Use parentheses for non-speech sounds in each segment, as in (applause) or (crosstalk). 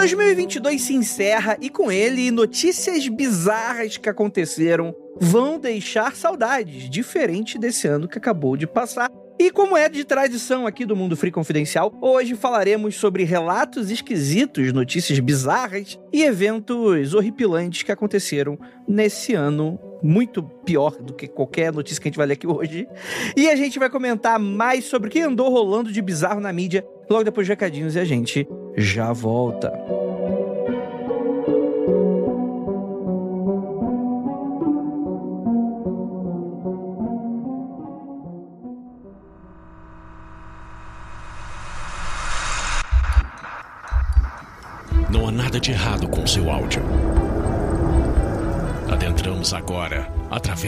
2022 se encerra e com ele notícias bizarras que aconteceram vão deixar saudades, diferente desse ano que acabou de passar. E como é de tradição aqui do Mundo Free Confidencial, hoje falaremos sobre relatos esquisitos, notícias bizarras e eventos horripilantes que aconteceram nesse ano muito pior do que qualquer notícia que a gente vai ler aqui hoje. E a gente vai comentar mais sobre o que andou rolando de bizarro na mídia logo depois dos recadinhos e a gente já volta.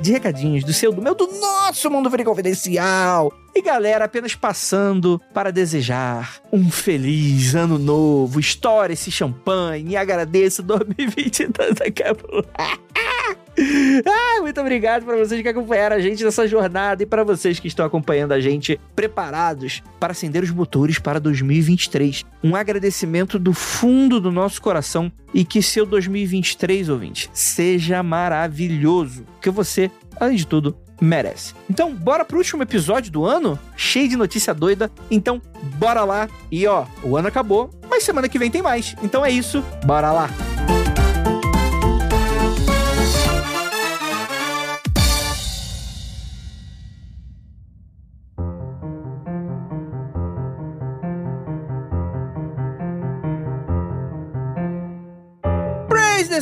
De recadinhos do seu, do meu, do nosso Mundo Free Confidencial. E galera, apenas passando para desejar um feliz ano novo, estoure esse champanhe e agradeço 2022 acabou. Ah, muito obrigado para vocês que acompanharam a gente nessa jornada e para vocês que estão acompanhando a gente preparados para acender os motores para 2023. Um agradecimento do fundo do nosso coração e que seu 2023, ouvinte, seja maravilhoso. Que você, além de tudo, merece. Então, bora pro último episódio do ano, cheio de notícia doida. Então, bora lá. E ó, o ano acabou, mas semana que vem tem mais. Então é isso, bora lá.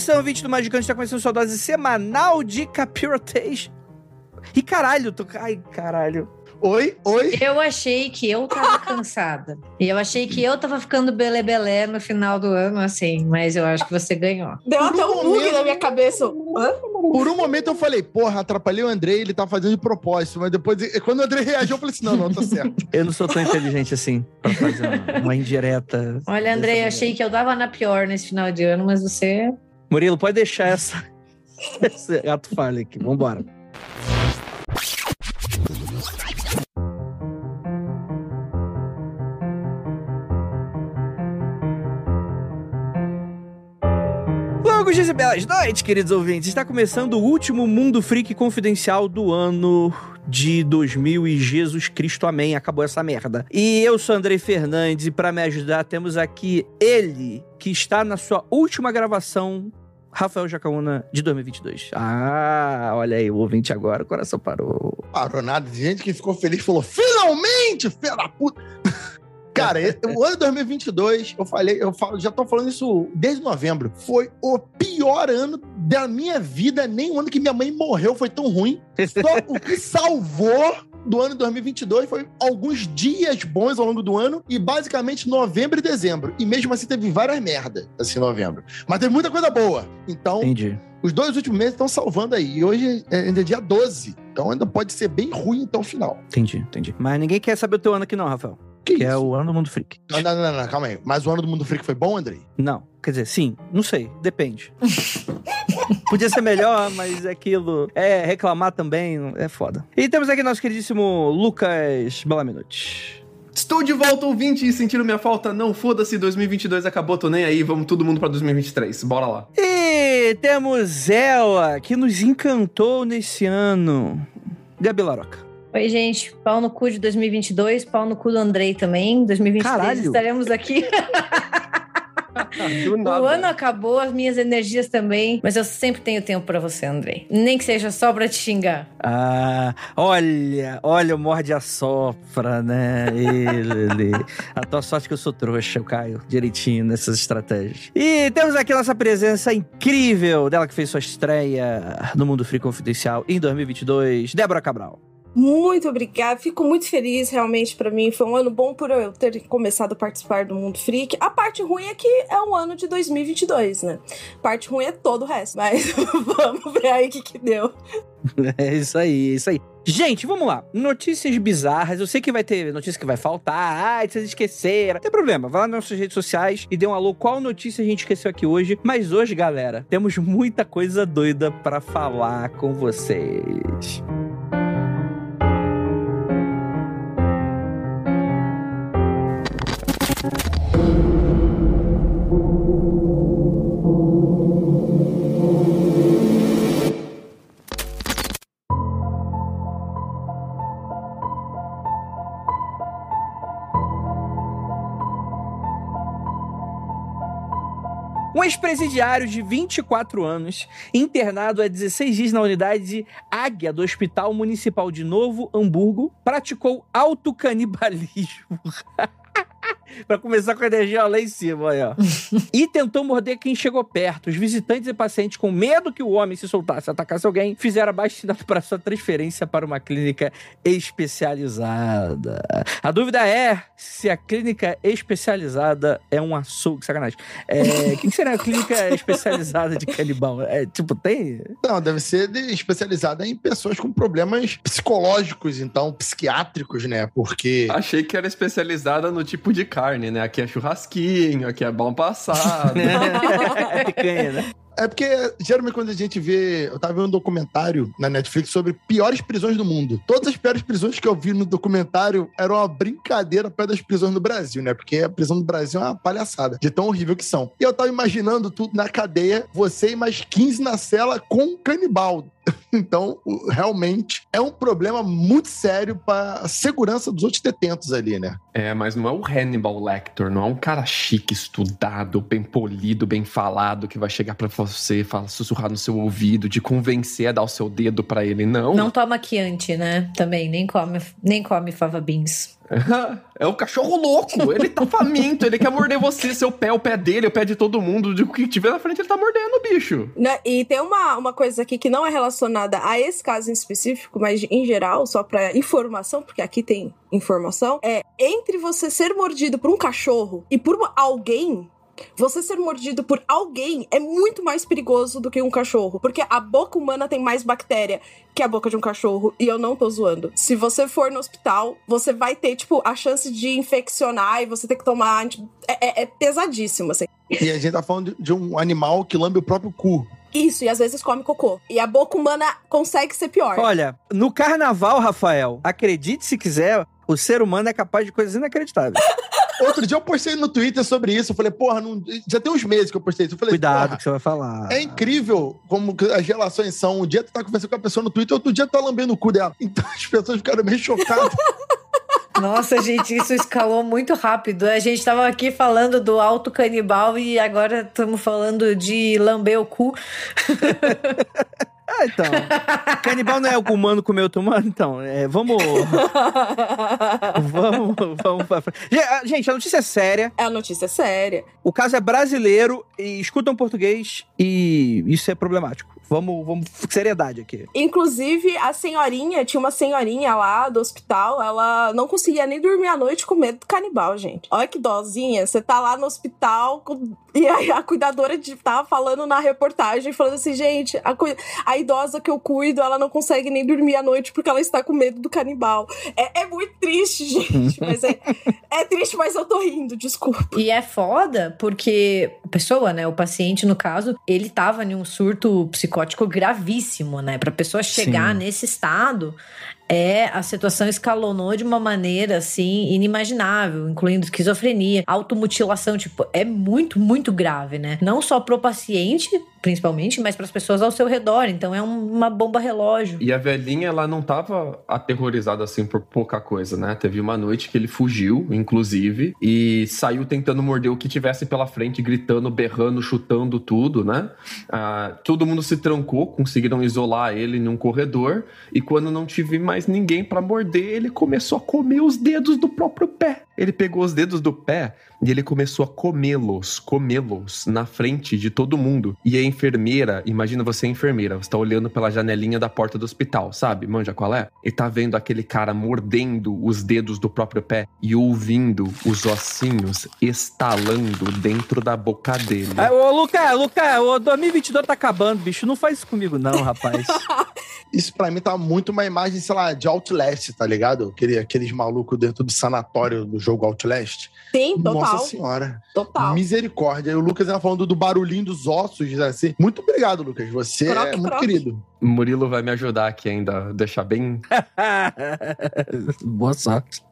Praise Atenção, 20 do Magicante está começando sua dose semanal de Capirotation. E caralho, tô... Ai, caralho. Oi, oi. Eu achei que eu tava (laughs) cansada. E eu achei que eu tava ficando belé-belé no final do ano, assim. Mas eu acho que você ganhou. Deu Por até um um bug na minha cabeça. Hã? Por um momento eu falei, porra, atrapalhei o Andrei, ele tá fazendo de propósito. Mas depois, quando o Andrei reagiu, eu falei assim: não, não, tá (laughs) certo. Eu não sou tão inteligente assim pra fazer uma, uma indireta. Olha, André, achei que eu dava na pior nesse final de ano, mas você. Murilo, pode deixar essa. (laughs) Esse gato falha aqui. Vambora. Longos e belas noites, queridos ouvintes. Está começando o último Mundo Freak Confidencial do ano de 2000 e Jesus Cristo, amém. Acabou essa merda. E eu sou Andrei Fernandes e para me ajudar temos aqui ele, que está na sua última gravação, Rafael Jacaúna, de 2022. Ah, olha aí, o ouvinte agora, o coração parou. Parou nada. Gente que ficou feliz falou: finalmente, filha da puta. (laughs) Cara, (laughs) o ano 2022, eu falei, eu falo, já tô falando isso desde novembro. Foi o pior ano da minha vida. Nem o ano que minha mãe morreu foi tão ruim. (laughs) Só o que salvou do ano 2022 foi alguns dias bons ao longo do ano e basicamente novembro e dezembro. E mesmo assim teve várias merdas assim em novembro. Mas teve muita coisa boa. Então, Entendi. os dois últimos meses estão salvando aí. E hoje é ainda é dia 12. Então ainda pode ser bem ruim até o final. Entendi, entendi. Mas ninguém quer saber o teu ano aqui não, Rafael. Que, Que isso? é o ano do Mundo Freak. Não, não, não, não, calma aí. Mas o ano do Mundo Freak foi bom, Andrei? Não, quer dizer, sim, não sei, depende. (laughs) Podia ser melhor, mas é aquilo. É, reclamar também é foda. E temos aqui nosso queridíssimo Lucas Belaminuti. Estou de volta, ouvinte, e sentindo minha falta. Não foda-se, 2022 acabou, tô nem aí. Vamos todo mundo pra 2023. Bora lá. E temos ela, que nos encantou nesse ano. Gabi Laroca. Oi, gente. Pau no cu de 2022, pau no cu do Andrei também. 2023 Caralho. estaremos aqui. (laughs) (laughs) O ano acabou, as minhas energias também. Mas eu sempre tenho tempo pra você, Andrei. Nem que seja só pra te xingar. Ah, olha, olha o morde a sopra, né? Ele. (laughs) A tua sorte que eu sou trouxa, eu caio direitinho nessas estratégias. E temos aqui nossa presença incrível dela que fez sua estreia no Mundo Free Confidencial em 2022, Débora Cabral. Muito obrigada. Fico muito feliz, realmente, pra mim. Foi um ano bom por eu ter começado a participar do Mundo Freak. A parte ruim é que é um ano de 2022, né? Parte ruim é todo o resto. Mas (laughs) vamos ver aí o que, que deu. (laughs) É isso aí, é isso aí. Gente, vamos lá. Notícias bizarras. Eu sei que vai ter notícia que vai faltar. Ai, vocês esqueceram. Não tem problema. Vai lá nas nossas redes sociais e dê um alô. Qual notícia a gente esqueceu aqui hoje? Mas hoje, galera, temos muita coisa doida pra falar com vocês. Um ex-presidiário de 24 anos, internado há 16 dias na unidade Águia do Hospital Municipal de Novo Hamburgo, praticou autocanibalismo. (laughs) Pra começar com a energia lá em cima, aí, ó. (laughs) e tentou morder quem chegou perto. Os visitantes e pacientes, com medo que o homem se soltasse e atacasse alguém, fizeram abaixo para sua transferência para uma clínica especializada. A dúvida é se a clínica especializada é um açougue. Sacanagem. É, O que, que seria a clínica (laughs) especializada de canibal? É, tipo, tem. Não, deve ser de- especializada em pessoas com problemas psicológicos, então, psiquiátricos, né? Porque. Achei que era especializada no tipo de carne, né? Aqui é churrasquinho, aqui é bom passado. (laughs) é picanha, né? É porque, geralmente, quando a gente vê. Eu tava vendo um documentário na Netflix sobre piores prisões do mundo. Todas as piores prisões que eu vi no documentário eram uma brincadeira perto das prisões no Brasil, né? Porque a prisão do Brasil é uma palhaçada, de tão horrível que são. E eu tava imaginando tudo na cadeia, você e mais 15 na cela com um canibal. (laughs) Então, realmente, é um problema muito sério para a segurança dos outros detentos ali, né? É, mas não é o Hannibal Lecter, não é um cara chique, estudado, bem polido, bem falado, que vai chegar pra você, falar, sussurrar no seu ouvido, te convencer a dar o seu dedo pra ele, não. Não toma Chianti, né? Também, nem come, nem come fava beans. É o cachorro louco, ele tá faminto, ele quer morder você, seu pé, o pé dele, o pé de todo mundo, o que tiver na frente ele tá mordendo, bicho. Né? E tem uma, uma coisa aqui que não é relacionada a esse caso em específico, mas em geral, só pra informação, porque aqui tem informação, é entre você ser mordido por um cachorro e por alguém. Você ser mordido por alguém é muito mais perigoso do que um cachorro. Porque a boca humana tem mais bactéria que a boca de um cachorro. E eu não tô zoando. Se você for no hospital, você vai ter, tipo, a chance de infeccionar e você ter que tomar. anti- É, é- é pesadíssimo, assim. E a gente tá falando de, de um animal que lambe o próprio cu. Isso, e às vezes come cocô. E a boca humana consegue ser pior. Olha, no carnaval, Rafael, acredite se quiser, o ser humano é capaz de coisas inacreditáveis. (laughs) Outro dia eu postei no Twitter sobre isso. Eu falei, porra, não- já tem uns meses que eu postei isso. Eu falei, Cuidado que você vai falar. É incrível como as relações são. Um dia tu tá conversando com a pessoa no Twitter, outro dia tu tá lambendo o cu dela. Então as pessoas ficaram meio chocadas. (laughs) Nossa, gente, isso escalou muito rápido. A gente tava aqui falando do alto canibal e agora estamos falando de lamber o cu. (laughs) Ah, então. Canibal não é o humano comer outro humano? Então, é, vamos. vamos, vamos pra frente. Ah, Gente, a notícia é séria. É a notícia séria. O caso é brasileiro e escutam português e isso é problemático. Vamos, vamos, seriedade aqui. Inclusive, a senhorinha, tinha uma senhorinha lá do hospital, ela não conseguia nem dormir à noite com medo do canibal, gente. Olha que dozinha. Você tá lá no hospital com- (laughs) e aí a cuidadora de, tava falando na reportagem, falando assim, gente, a, a idosa que eu cuido, ela não consegue nem dormir à noite porque ela está com medo do canibal. É, é muito triste, (laughs) gente. Mas é, é triste, mas eu tô rindo, desculpa. E é foda porque a pessoa, né, o paciente no caso, ele tava em um surto psicótico gravíssimo, né? Pra pessoa chegar Sim. nesse estado, é a situação escalonou de uma maneira assim inimaginável, incluindo esquizofrenia, automutilação, tipo, é muito, muito grave, né? Não só pro paciente, principalmente, mas para as pessoas ao seu redor. Então é um- uma bomba relógio. E a velhinha, ela não tava aterrorizada assim por pouca coisa, né? Teve uma noite que ele fugiu, inclusive, e saiu tentando morder o que tivesse pela frente, gritando, berrando, chutando tudo, né? Ah, todo mundo se trancou, conseguiram isolar ele num corredor, e quando não tive mais mais ninguém pra morder, ele começou a comer os dedos do próprio pé. Ele pegou os dedos do pé e ele começou a comê-los, comê-los na frente de todo mundo. E a enfermeira, imagina você é enfermeira, você tá olhando pela janelinha da porta do hospital, sabe? Manja qual é? E tá vendo aquele cara mordendo os dedos do próprio pé e ouvindo os ossinhos estalando dentro da boca dele. Ah, ô, Luca, Luca, o 2022 tá acabando, bicho. Não faz isso comigo, não, rapaz. (laughs) Isso pra mim tá muito uma imagem, sei lá, de Outlast, tá ligado? Aquele, aqueles malucos dentro do sanatório do jogo Outlast. Sim, total. Nossa senhora. Total. Misericórdia. E o Lucas ainda falando do barulhinho dos ossos, assim. Muito obrigado, Lucas. Você Croque, é muito croque. querido. Murilo vai me ajudar aqui ainda, deixar bem (laughs) Boa sorte.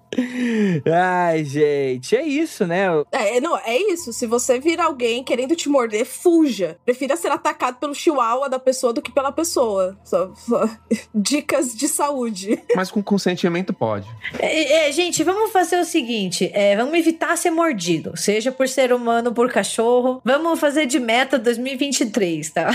Ai, gente, é isso, né? É, não, é isso. Se você vir alguém querendo te morder, fuja. Prefira ser atacado pelo chihuahua da pessoa do que pela pessoa. Só, só- (laughs) Dicas de saúde. Mas com consentimento pode. É, é, gente, vamos fazer o seguinte: é, vamos evitar ser mordido, seja por ser humano ou por cachorro. Vamos fazer de meta 2023, tá?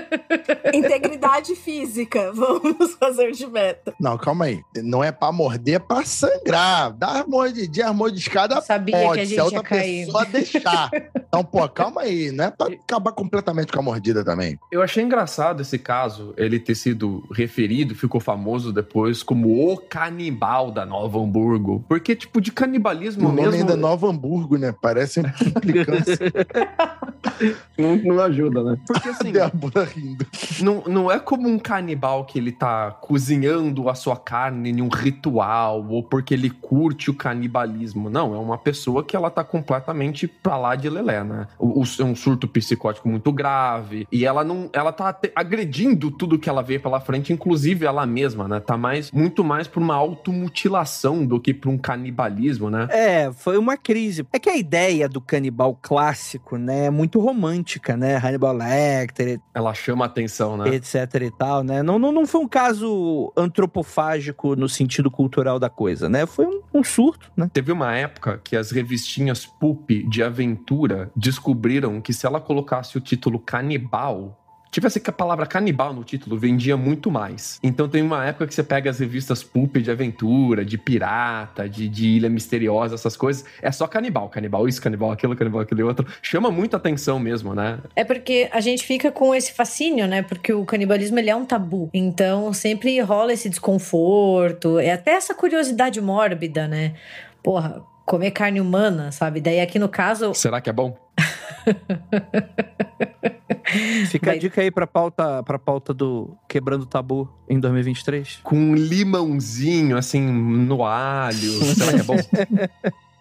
(laughs) Integridade física. (laughs) Vamos fazer de meta. Não, calma aí. Não é pra morder, é pra sangrar. Dar mordidinha, mordiscada Sabia que a pode, gente se a ia outra cair. pessoa (laughs) deixar. Então, pô, calma aí. Não é pra acabar completamente com a mordida também. Eu achei engraçado esse caso, ele ter sido referido, ficou famoso depois como o canibal da Nova Hamburgo. Porque, tipo, de canibalismo O nome mesmo. ainda é Nova Hamburgo, né? Parece uma implicância. (laughs) não, não ajuda, né? Porque assim, Débora rindo. não, não é como um canibal que ele tá cozinhando a sua carne em um ritual ou porque ele curte o canibalismo. Não, é uma pessoa que ela tá completamente pra lá de lelé, né? O, o- é um surto psicótico muito grave e ela não, ela tá agredindo tudo que ela vê pela frente, inclusive ela mesma, né? Tá mais, muito mais por uma automutilação do que por um canibalismo, né? É, foi uma crise. É que a ideia do canibal clássico, né, é muito romântica, né? Hannibal Lecter, Ela chama atenção, né? etc e tal, né? Não, não, não foi um caso antropofágico no sentido cultural da coisa, né? Foi um, um surto, né? Teve uma época que as revistinhas pulp de aventura descobriram que se ela colocasse o título canibal, tivesse que a palavra canibal no título, vendia muito mais. Então tem uma época que você pega as revistas pulp de aventura, de pirata, de, de ilha misteriosa, essas coisas, é só canibal, canibal isso, canibal aquilo, canibal aquele outro. Chama muita atenção mesmo, né? É porque a gente fica com esse fascínio, né? Porque o canibalismo ele é um tabu. Então sempre rola esse desconforto, é até essa curiosidade mórbida, né? Porra, comer carne humana, sabe? Daí aqui no caso, Será que é bom? (laughs) Fica Vai- a dica aí pra pauta, pra pauta do Quebrando o Tabu em 2023. Com um limãozinho, assim, no alho. (laughs) Será que é bom?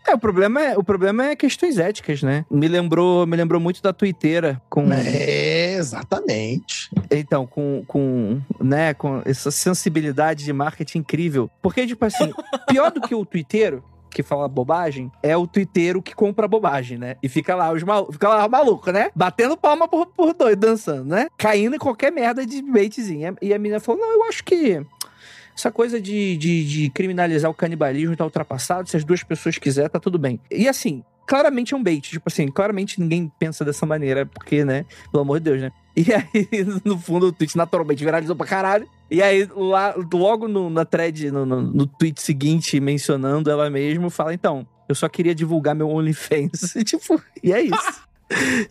É, o problema é, o problema é questões éticas, né? Me lembrou, me lembrou muito da Twittera com É, exatamente. Então, com, com, né, com essa sensibilidade de marketing incrível. Porque, tipo assim, pior do que o twitteiro, que fala bobagem, é o twitteiro que compra bobagem, né? E fica lá os malucos, fica lá maluco, né? Batendo palma por, por dois, dançando, né? Caindo em qualquer merda de baitzinho. E a menina falou, não, eu acho que essa coisa de, de, de criminalizar o canibalismo tá ultrapassado. Se as duas pessoas quiserem, tá tudo bem. E assim, claramente é um bait. Tipo assim, claramente ninguém pensa dessa maneira, porque, né? Pelo amor de Deus, né? E aí, (laughs) no fundo, o tweet naturalmente viralizou pra caralho. E aí, lá, logo no, na thread, no, no, no tweet seguinte, mencionando ela mesma, fala: então, eu só queria divulgar meu OnlyFans. (laughs) tipo, e é isso.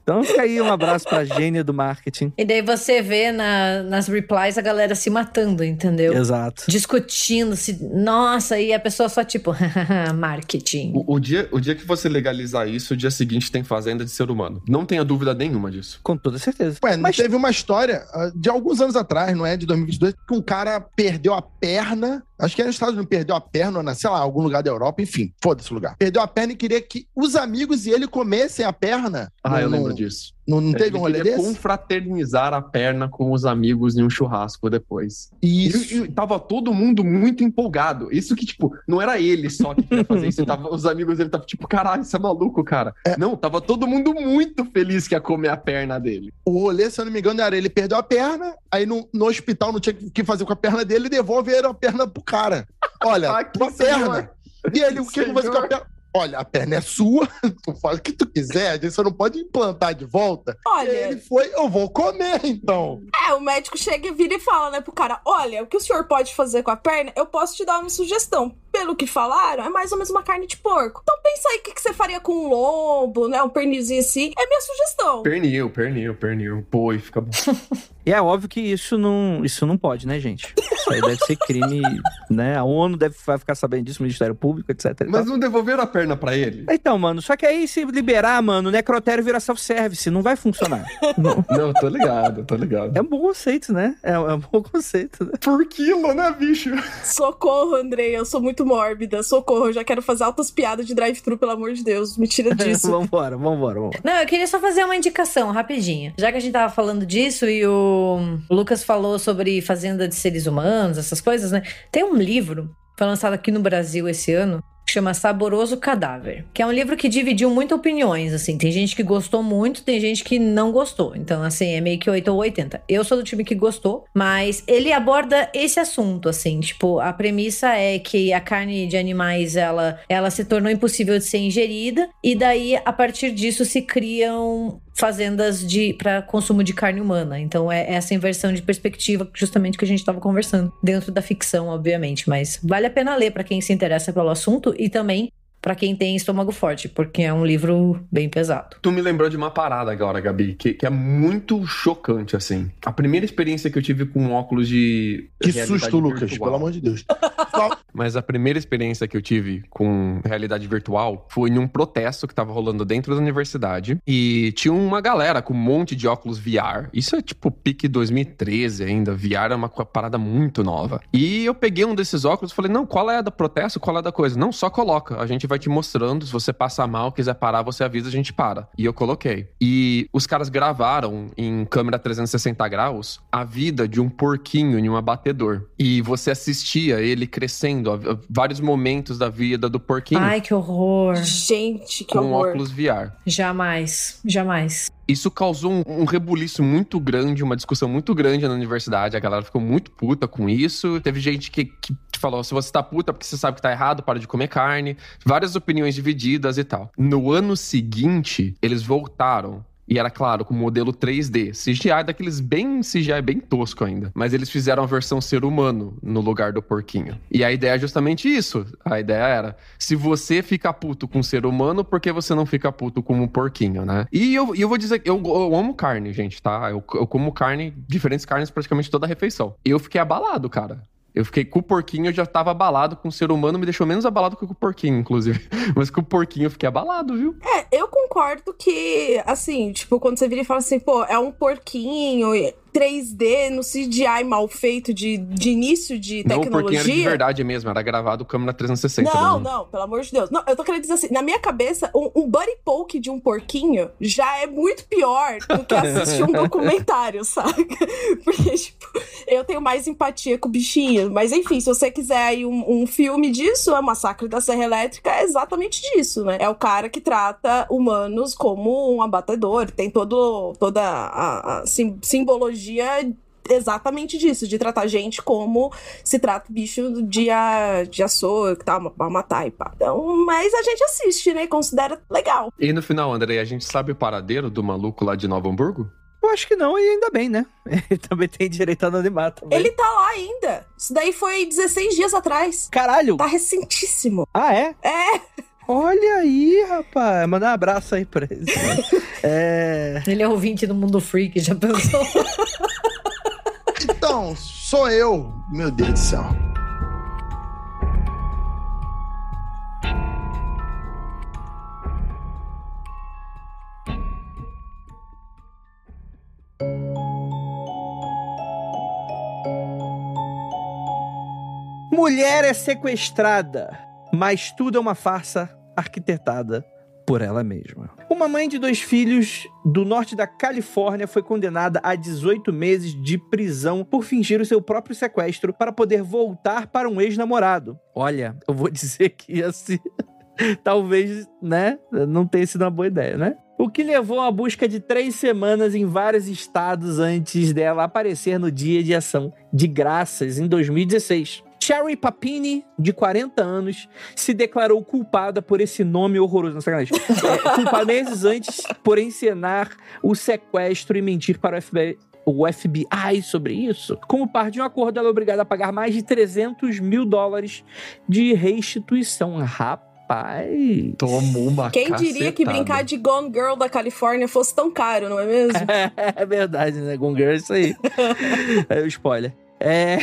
Então fica aí um abraço pra gênia do marketing. e daí você vê na- nas replies a galera se matando, entendeu? Exato. Discutindo, se, nossa, e a pessoa só tipo, (laughs) marketing. O, o dia, o dia que você legalizar isso, o dia seguinte tem fazenda de ser humano. Não tenha dúvida nenhuma disso. Com toda certeza. Ué, não Mas teve uma história ah, de alguns anos atrás, não é? De 2022, que um cara perdeu a perna. Acho que era nos Estados Unidos, perdeu a perna, na, sei lá, algum lugar da Europa, enfim, foda-se o lugar. Perdeu a perna e queria que os amigos e ele comessem a perna. Ah, Não- eu não- lembro disso. Não, não teve um rolê desse? confraternizar a perna com os amigos em um churrasco depois. Isso. E, e tava todo mundo muito empolgado. Isso que, tipo, não era ele só que queria fazer isso. (laughs) Tava, os amigos dele estavam tipo, caralho, você é maluco, cara. Não, tava todo mundo muito feliz que ia comer a perna dele. O rolê, se eu não me engano, era ele perdeu a perna, aí no, no hospital não tinha o que fazer com a perna dele, devolveram a perna pro cara. Olha, (laughs) Ah, senhor. perna. E ele, o que que fazer com a perna? Olha, a perna é sua, (laughs) tu faz o que tu quiser, a gente só não pode implantar de volta. Olha, E ele foi, eu vou comer, então. é, o médico chega e vira e fala, né, pro cara: olha, o que o senhor pode fazer com a perna, eu posso te dar uma sugestão. Pelo que falaram, é mais ou menos uma carne de porco. Então pensa aí o que, que você faria com um lombo, né? Um pernilzinho assim. É minha sugestão. Pernil, pernil, pernil. Pô, e fica bom. (laughs) E é óbvio que isso não, isso não pode, né, gente? Isso aí deve ser crime, (laughs) né? A ONU deve vai ficar sabendo disso, o Ministério Público, etc. tal. Mas não devolveram a perna pra ele? Então, mano, só que aí se liberar, mano, o necrotério vira self-service, não vai funcionar. (laughs) Não. Não, tô ligado, tô ligado. É um bom conceito, né? É, é um bom conceito. Né? Por quilo, né, bicho? Socorro, Andrei, eu sou muito mórbida. Socorro, eu já quero fazer altas piadas de drive-thru, pelo amor de Deus. Me tira (laughs) disso. vambora, vambora, vambora. Não, eu queria só fazer uma indicação rapidinho. Já que a gente tava falando disso e o Lucas falou sobre fazenda de seres humanos, essas coisas, né? Tem um livro, foi lançado aqui no Brasil esse ano, chama Saboroso Cadáver, que é um livro que dividiu muito opiniões, assim. Tem gente que gostou muito, tem gente que não gostou. Então, assim, é meio que 8 ou 80. Eu sou do time que gostou, mas ele aborda esse assunto, assim. Tipo, a premissa é que a carne de animais, ela, ela se tornou impossível de ser ingerida, e daí, a partir disso, se criam fazendas de para consumo de carne humana. Então é essa inversão de perspectiva justamente que a gente estava conversando dentro da ficção, obviamente, mas vale a pena ler para quem se interessa pelo assunto e também para quem tem estômago forte, porque é um livro bem pesado. Tu me lembrou de uma parada agora, Gabi, que, que é muito chocante, assim. A primeira experiência que eu tive com óculos de. Que realidade susto, Lucas, virtual. pelo amor de Deus. (laughs) Mas a primeira experiência que eu tive com realidade virtual foi em um protesto que tava rolando dentro da universidade. E tinha uma galera com um monte de óculos VR. Isso é tipo pique 2013 ainda. VR é uma parada muito nova. E eu peguei um desses óculos e falei: não, qual é a da protesto? Qual é a da coisa? Não, só coloca. A gente vai te mostrando. Se você passar mal, quiser parar, você avisa, a gente para. E eu coloquei. E os caras gravaram em câmera 360 graus a vida de um porquinho em um abatedor. E você assistia ele crescendo, a- a- vários momentos da vida do porquinho Ai, que horror. Gente, que com horror. óculos VR. Jamais, jamais. Isso causou um, um rebuliço muito grande, uma discussão muito grande na universidade. A galera ficou muito puta com isso. Teve gente que, que falou: se você tá puta porque você sabe que tá errado, para de comer carne. Várias opiniões divididas e tal. No ano seguinte, eles voltaram. E era claro, com modelo 3D. CGI daqueles bem CGI bem tosco ainda. Mas eles fizeram a versão ser humano no lugar do porquinho. E a ideia é justamente isso. A ideia era: se você fica puto com o ser humano, por que você não fica puto com o porquinho, né? E eu, eu vou dizer que eu, eu amo carne, gente, tá? Eu, eu como carne, diferentes carnes praticamente toda a refeição. Eu fiquei abalado, cara. Eu fiquei com o porquinho, eu já tava abalado com o ser humano, me deixou menos abalado que com o porquinho, inclusive. (laughs) Mas com o porquinho eu fiquei abalado, viu? É, eu concordo que, assim, tipo, quando você vira e fala assim, pô, é um porquinho 3D no CGI mal feito de, de início de Não, o porquinho era de tecnologia. verdade mesmo, era gravado câmera 360. Não, né? não, pelo amor de Deus. Não, eu tô querendo dizer assim, na minha cabeça, um, um buddy poke de um porquinho já é muito pior do que assistir um (laughs) documentário, sabe? (laughs) Porque, tipo, eu tenho mais empatia com o bichinho. Mas enfim, se você quiser aí um, um filme disso, é Massacre da Serra Elétrica, é exatamente disso, né? É o cara que trata humanos como um abatedor. Tem todo, toda a, a sim- simbologia exatamente disso, de tratar gente como se trata bicho de, a, de açougue, tá, pra matar e pá. Então, mas a gente assiste, né, e considera legal. E no final, André, a gente sabe o paradeiro do maluco lá de Novo Hamburgo? Eu acho que não, e ainda bem, né? (laughs) Ele também tem direito a anonimato. também. Ele tá lá ainda. Isso daí foi 16 dias atrás. Caralho! Tá recentíssimo. Ah, é? É, Olha aí, rapaz. Mandar um abraço aí pra ele. (laughs) é. Ele é ouvinte do Mundo Freak, já pensou? Então, sou eu. Meu Deus do céu. Mulher é sequestrada, mas tudo é uma farsa arquitetada por ela mesma. Uma mãe de dois filhos do norte da Califórnia foi condenada a 18 meses de prisão por fingir o seu próprio sequestro para poder voltar para um ex-namorado. Olha, eu vou (laughs) dizer que assim, (laughs) talvez, né, não tenha sido uma boa ideia, né? O que levou a busca de três semanas em vários estados antes dela aparecer no dia de ação de graças em 2016. Sherry Papini, de 40 anos, se declarou culpada por esse nome horroroso. Não, sacanagem. (laughs) É, culpada meses antes por encenar o sequestro e mentir para o FBI, o FBI sobre isso. Como parte de um acordo, ela é obrigada a pagar mais de 300 mil dólares de restituição. Rapaz. Tomou uma Quem diria que cacetada. brincar de Gone Girl da Califórnia fosse tão caro, não é mesmo? (laughs) É verdade, né? Gone Girl é isso aí. (laughs) é o spoiler. É.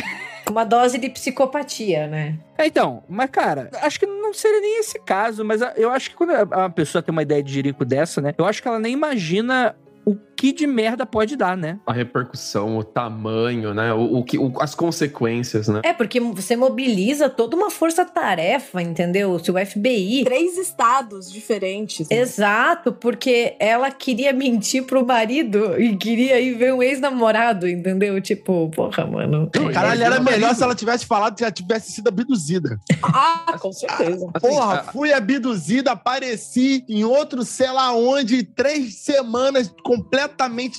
Uma dose de psicopatia, né? Então, mas cara, acho que não seria nem esse caso, mas eu acho que quando uma pessoa tem uma ideia de jirico dessa, né? Eu acho que ela nem imagina o que de merda pode dar, né? A repercussão, o tamanho, né? O, o que, o- as consequências, né? É, porque você mobiliza toda uma força-tarefa, entendeu? Se o FBI. Três estados diferentes. né? Exato, porque ela queria mentir pro marido e queria ir ver um ex-namorado, entendeu? Tipo, porra, mano. Caralho, era melhor se ela tivesse falado que já tivesse sido abduzida. Ah, com certeza. Assim, Porra, fui abduzida, apareci em outro sei lá onde, três semanas completamente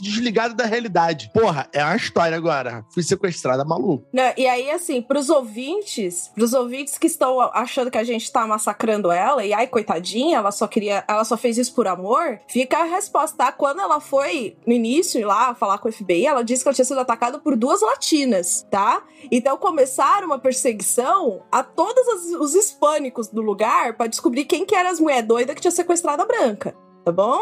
desligada da realidade. Porra, é uma história agora. Fui sequestrada, maluco. Né, E aí, assim, pros ouvintes, pros ouvintes que estão achando que a gente tá massacrando ela, e ai, coitadinha, ela só queria, ela só fez isso por amor, fica a resposta, tá? Quando ela foi no início lá falar com o FBI, ela disse que ela tinha sido atacada por duas latinas, tá? Então começaram uma perseguição a todos os hispânicos do lugar pra descobrir quem que era as mulher doida que tinha sequestrado a branca. Tá bom?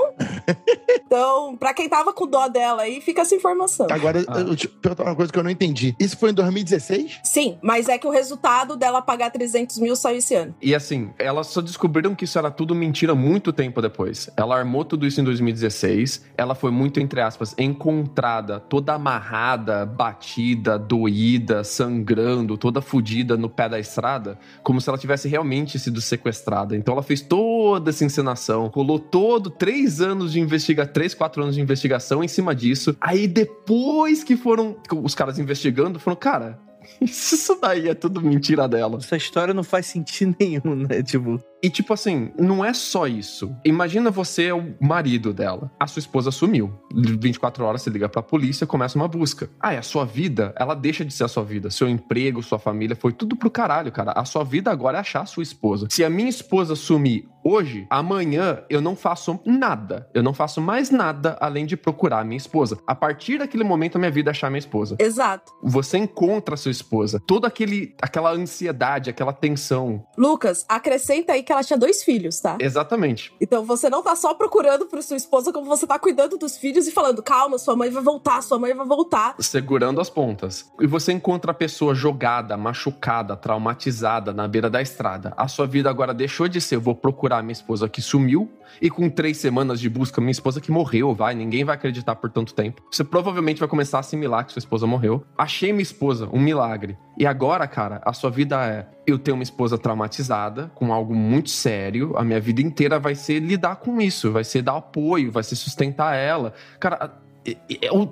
então, pra quem tava com dó dela aí, fica essa informação. Agora, Ah. eu te perguntar uma coisa que eu não entendi. Isso foi em 2016? Sim, mas é que o resultado dela pagar 300 mil saiu esse ano. E assim, elas só descobriram que isso era tudo mentira muito tempo depois. Ela armou tudo isso em 2016. Ela foi muito, entre aspas, encontrada, toda amarrada, batida, doída, sangrando, toda fodida no pé da estrada, como se ela tivesse realmente sido sequestrada. Então ela fez toda essa encenação, rolou todo três anos de investigação, três, quatro anos de investigação em cima disso. Aí depois que foram os caras investigando, foram, cara. (laughs) Isso daí é tudo mentira dela. Essa história não faz sentido nenhum, né? Tipo, E tipo assim, não é só isso. Imagina você é o marido dela. A sua esposa sumiu. 24 horas você liga pra polícia, começa uma busca. Ah, é a sua vida, ela deixa de ser a sua vida. Seu emprego, sua família, foi tudo pro caralho, cara. A sua vida agora é achar a sua esposa. Se a minha esposa sumir hoje, amanhã eu não faço nada. Eu não faço mais nada além de procurar a minha esposa. A partir daquele momento a minha vida é achar a minha esposa. Exato. Você encontra a sua esposa. Toda aquele, aquela ansiedade, aquela tensão. Lucas, acrescenta aí que ela tinha dois filhos, tá? Exatamente. Então você não tá só procurando por sua esposa, como você tá cuidando dos filhos e falando, calma, sua mãe vai voltar, sua mãe vai voltar. segurando as pontas. E você encontra a pessoa jogada, machucada, traumatizada na beira da estrada. A sua vida agora deixou de ser: vou procurar minha esposa que sumiu, e com três semanas de busca, minha esposa que morreu, vai, ninguém vai acreditar por tanto tempo. Você provavelmente vai começar a assimilar que sua esposa morreu. Achei minha esposa, um milagre. E agora, cara, a sua vida é: eu tenho uma esposa traumatizada, com algo muito sério, a minha vida inteira vai ser lidar com isso, vai ser dar apoio, vai ser sustentar ela. Cara,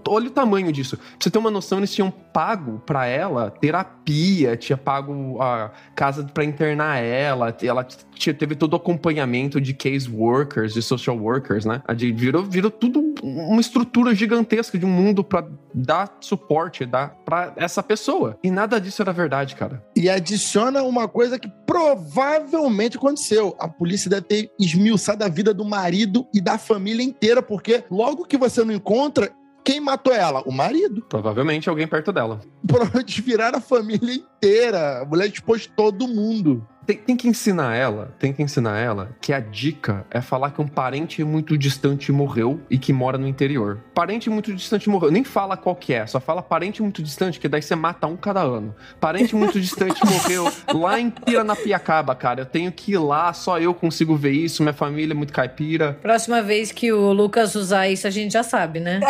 Olha o tamanho disso. Pra você ter uma noção, eles tinham pago pra ela terapia, tinha pago a casa pra internar ela, ela tinha, teve todo o acompanhamento de case workers, de social workers, né? A de- Virou, virou tudo uma estrutura gigantesca de um mundo pra dar suporte, dar pra essa pessoa. E nada disso era verdade, cara. E adiciona uma coisa que provavelmente aconteceu. A polícia deve ter esmiuçado a vida do marido e da família inteira, porque logo que você não encontra, quem matou ela? O marido. Provavelmente alguém perto dela. Provavelmente viraram a família inteira. A mulher expôs todo mundo. Tem, tem que ensinar ela, tem que ensinar ela que a dica é falar que um parente muito distante morreu e que mora no interior. Parente muito distante morreu, nem fala qual que é, só fala parente muito distante, que daí você mata um cada ano. Parente muito distante (laughs) morreu lá em Piranapiacaba, cara. Eu tenho que ir lá, só eu consigo ver isso, minha família é muito caipira. Próxima vez que o Lucas usar isso, a gente já sabe, né? (laughs)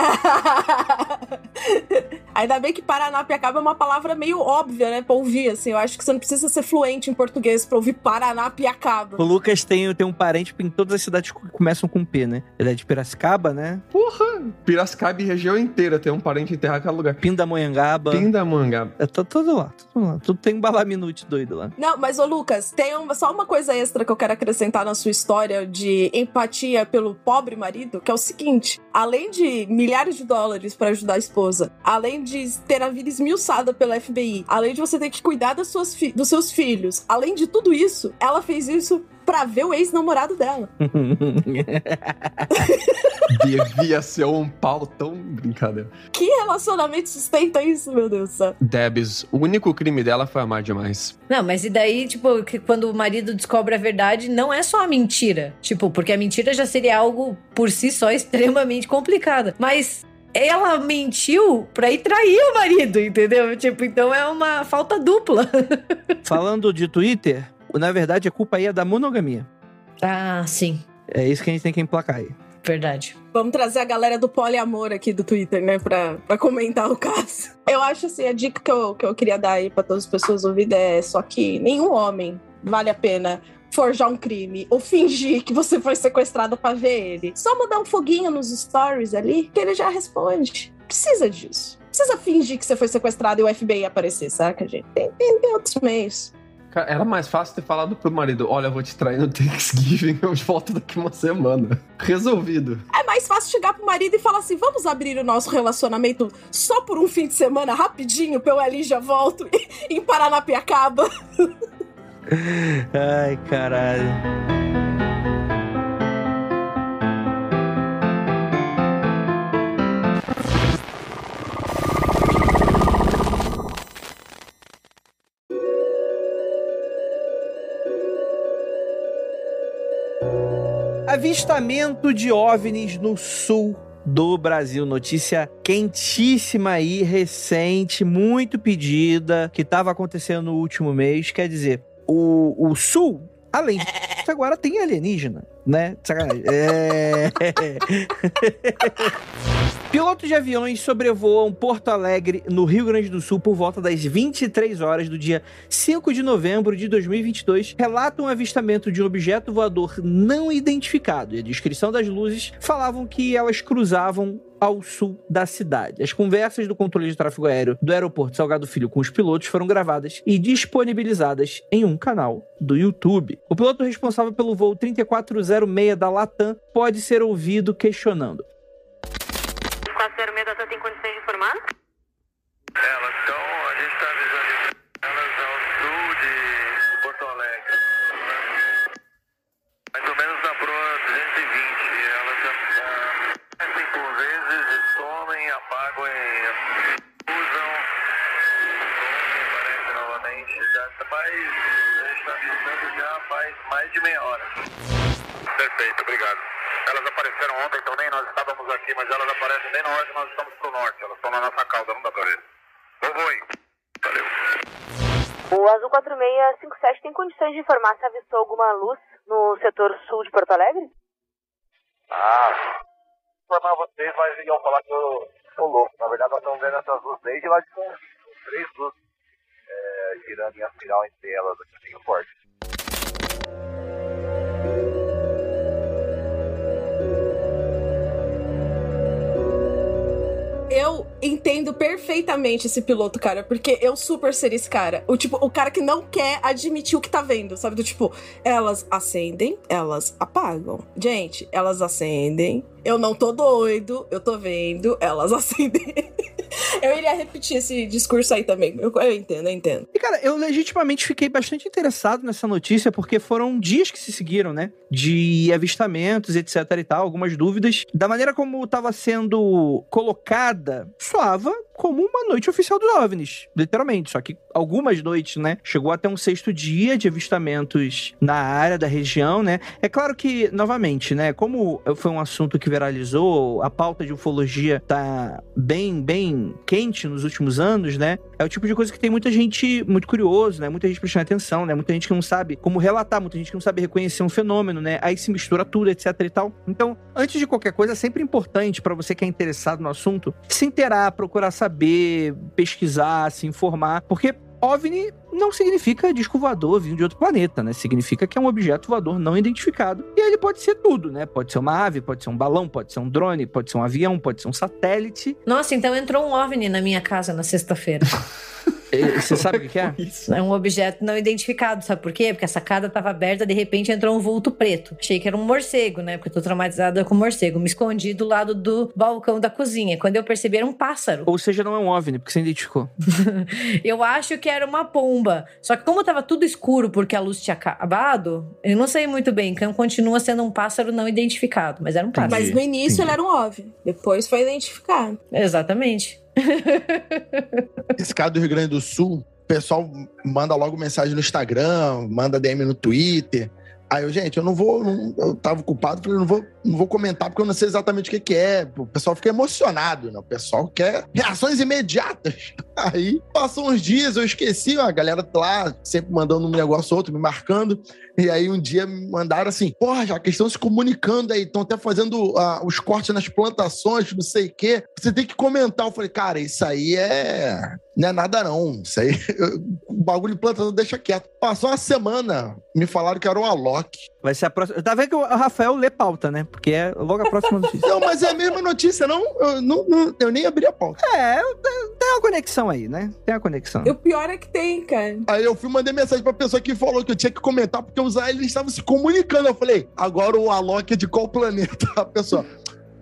Ainda bem que Paranapiacaba é uma palavra meio óbvia, né, pra ouvir, assim. Eu acho que você não precisa ser fluente em português pra ouvir Paranapiacaba. o Lucas tem, tem um parente em todas as cidades que começam com P, né? Ele é de Piracicaba, né? Piracicaba e região inteira tem um parente enterrado naquele lugar. Pindamonhangaba. Pindamonhangaba. É tá tudo lá, tudo lá. Tudo tem um balaminute doido lá. Não, mas ô Lucas, tem uma- só uma coisa extra que eu quero acrescentar na sua história de empatia pelo pobre marido, que é o seguinte: além de milhares de dólares pra ajudar a esposa, além além de ter a vida esmiuçada pela FBI, além de você ter que cuidar das suas dos seus filhos, além de tudo isso, ela fez isso pra ver o ex-namorado dela. (laughs) Devia ser um pau tão brincadeira. Que relacionamento sustenta isso, meu Deus do céu? Debs, o único crime dela foi amar demais. Não, mas e daí, tipo, que quando o marido descobre a verdade, não é só a mentira. Tipo, porque a mentira já seria algo por si só extremamente complicado. Mas ela mentiu pra ir trair o marido, entendeu? Tipo, então é uma falta dupla. (laughs) Falando de Twitter, na verdade a culpa aí é da monogamia. Ah, sim. É isso que a gente tem que emplacar aí. Verdade. Vamos trazer a galera do poliamor aqui do Twitter, né, pra, pra comentar o caso. Eu acho assim, a dica que eu, que eu queria dar aí pra todas as pessoas ouvirem é só que nenhum homem vale a pena forjar um crime ou fingir que você foi sequestrado para ver ele. Só mandar um foguinho nos stories ali que ele já responde. Precisa disso. Precisa fingir que você foi sequestrado e o FBI aparecer, saca, gente? Tem, tem, tem outros meios. Cara, era mais fácil ter falado pro marido: olha, eu vou te trair no Thanksgiving, eu volto daqui uma semana. Resolvido. É mais fácil chegar pro marido e falar assim: vamos abrir o nosso relacionamento só por um fim de semana, rapidinho, pra eu ali já volto (laughs) em Paranapiacaba. (laughs) Ai, caralho. Avistamento de OVNIs no sul do Brasil. Notícia quentíssima aí, recente, muito pedida, que estava acontecendo no último mês. Quer dizer, o, o sul, além disso, agora tem alienígena, né? Sacanagem. É... (laughs) Pilotos de aviões sobrevoam Porto Alegre, no Rio Grande do Sul, por volta das 23 horas do dia 5 de novembro de 2022, relatam o avistamento de um objeto voador não identificado. E a descrição das luzes falavam que elas cruzavam ao sul da cidade. As conversas do controle de tráfego aéreo do aeroporto Salgado Filho com os pilotos foram gravadas e disponibilizadas em um canal do YouTube. O piloto responsável pelo voo 3406 da Latam pode ser ouvido questionando: 406 da tem condições de informar? Elas estão, a gente está avisando elas ao sul de Porto Alegre. Mais ou menos na proa 220. Elas aparecem por vezes, somem, apagam e usam. Aparecem novamente. Já, mas a gente está avisando já faz mais de meia hora. Perfeito, obrigado. Elas apareceram ontem, então nem nós estávamos aqui, mas elas aparecem bem na hora que nós estamos pro norte. Elas estão na nossa cauda, não dá pra ver. Vou, vou Valeu. O Azul 4657 tem condições de informar se avistou alguma luz no setor sul de Porto Alegre? Ah, informar vocês, mas iam falar que eu sou louco. Na verdade, nós estamos vendo essas luzes desde lá de São três luzes é, girando em espiral entre elas aqui, bem forte. Eu entendo perfeitamente esse piloto, cara, porque eu super seria esse cara. O tipo, o cara que não quer admitir o que tá vendo, sabe? Do tipo, elas acendem, elas apagam. Gente, elas acendem. Eu não tô doido, eu tô vendo, elas (laughs) acendem. eu iria repetir esse discurso aí também. Eu, eu, entendo, eu entendo. E, cara, eu legitimamente fiquei bastante interessado nessa notícia, porque foram dias que se seguiram, né? De avistamentos, etc e tal, algumas dúvidas. Da maneira como estava sendo colocada, soava como uma noite oficial dos OVNIs, literalmente. Só que algumas noites, né? Chegou até um sexto dia de avistamentos na área da região, né? É claro que, novamente, né? Como foi um assunto que viralizou, a pauta de ufologia tá bem, bem quente nos últimos anos, né? É o tipo de coisa que tem muita gente muito curioso, né? Muita gente prestando atenção, né? Muita gente que não sabe como relatar, muita gente que não sabe reconhecer um fenômeno, né? Aí se mistura tudo, etc e tal. Então, antes de qualquer coisa, é sempre importante para você que é interessado no assunto se inteirar, procurar saber, pesquisar, se informar, porque OVNI não significa disco voador vindo de outro planeta, né? Significa que é um objeto voador não identificado. E ele pode ser tudo, né? Pode ser uma ave, pode ser um balão, pode ser um drone, pode ser um avião, pode ser um satélite. Nossa, então entrou um OVNI na minha casa na sexta-feira. (laughs) E- Você sabe o que que é? É um objeto não identificado, sabe por quê? Porque a sacada tava aberta, de repente entrou um vulto preto. Achei que era um morcego, né? Porque eu tô traumatizada com morcego. Me escondi do lado do balcão da cozinha. Quando eu percebi, era um pássaro. Ou seja, não é um OVNI, porque você identificou. (laughs) Eu acho que era uma pomba. Só que como tava tudo escuro porque a luz tinha acabado, eu não sei muito bem. Então continua sendo um pássaro não identificado, mas era um pássaro. Mas no início ele era um OVNI. Depois foi identificado. Exatamente. (laughs) Esse cara do Rio Grande do Sul, o pessoal manda logo mensagem no Instagram, manda DM no Twitter. Aí eu, gente, eu não vou. não- eu tava ocupado, falei, não vou, não vou comentar porque eu não sei exatamente o que, que é. O pessoal fica emocionado, né? O pessoal quer reações imediatas. (laughs) Aí passou uns dias, eu esqueci, a galera lá sempre mandando um negócio ou outro, me marcando. E aí um dia me mandaram assim: porra, já que estão se comunicando aí, estão até fazendo ah, os cortes nas plantações, não sei o quê. Você tem que comentar. Eu falei, cara, isso aí é. Não é nada, não. Isso aí. (laughs) o bagulho de plantação deixa quieto. Passou uma semana, me falaram que era o Alok. Vai ser a próxima. Tá vendo que o Rafael lê pauta, né? Porque é logo a próxima notícia. (laughs) Não, mas é a mesma notícia, não? Eu, não, não- eu nem abri a pauta. É, tem uma conexão aí, né? Tem uma conexão. E o pior é que tem, cara. Aí eu fui mandei mensagem pra pessoa que falou que eu tinha que comentar porque os aliens estavam se comunicando. Eu falei, agora o Alok é de qual planeta? (laughs) A pessoa,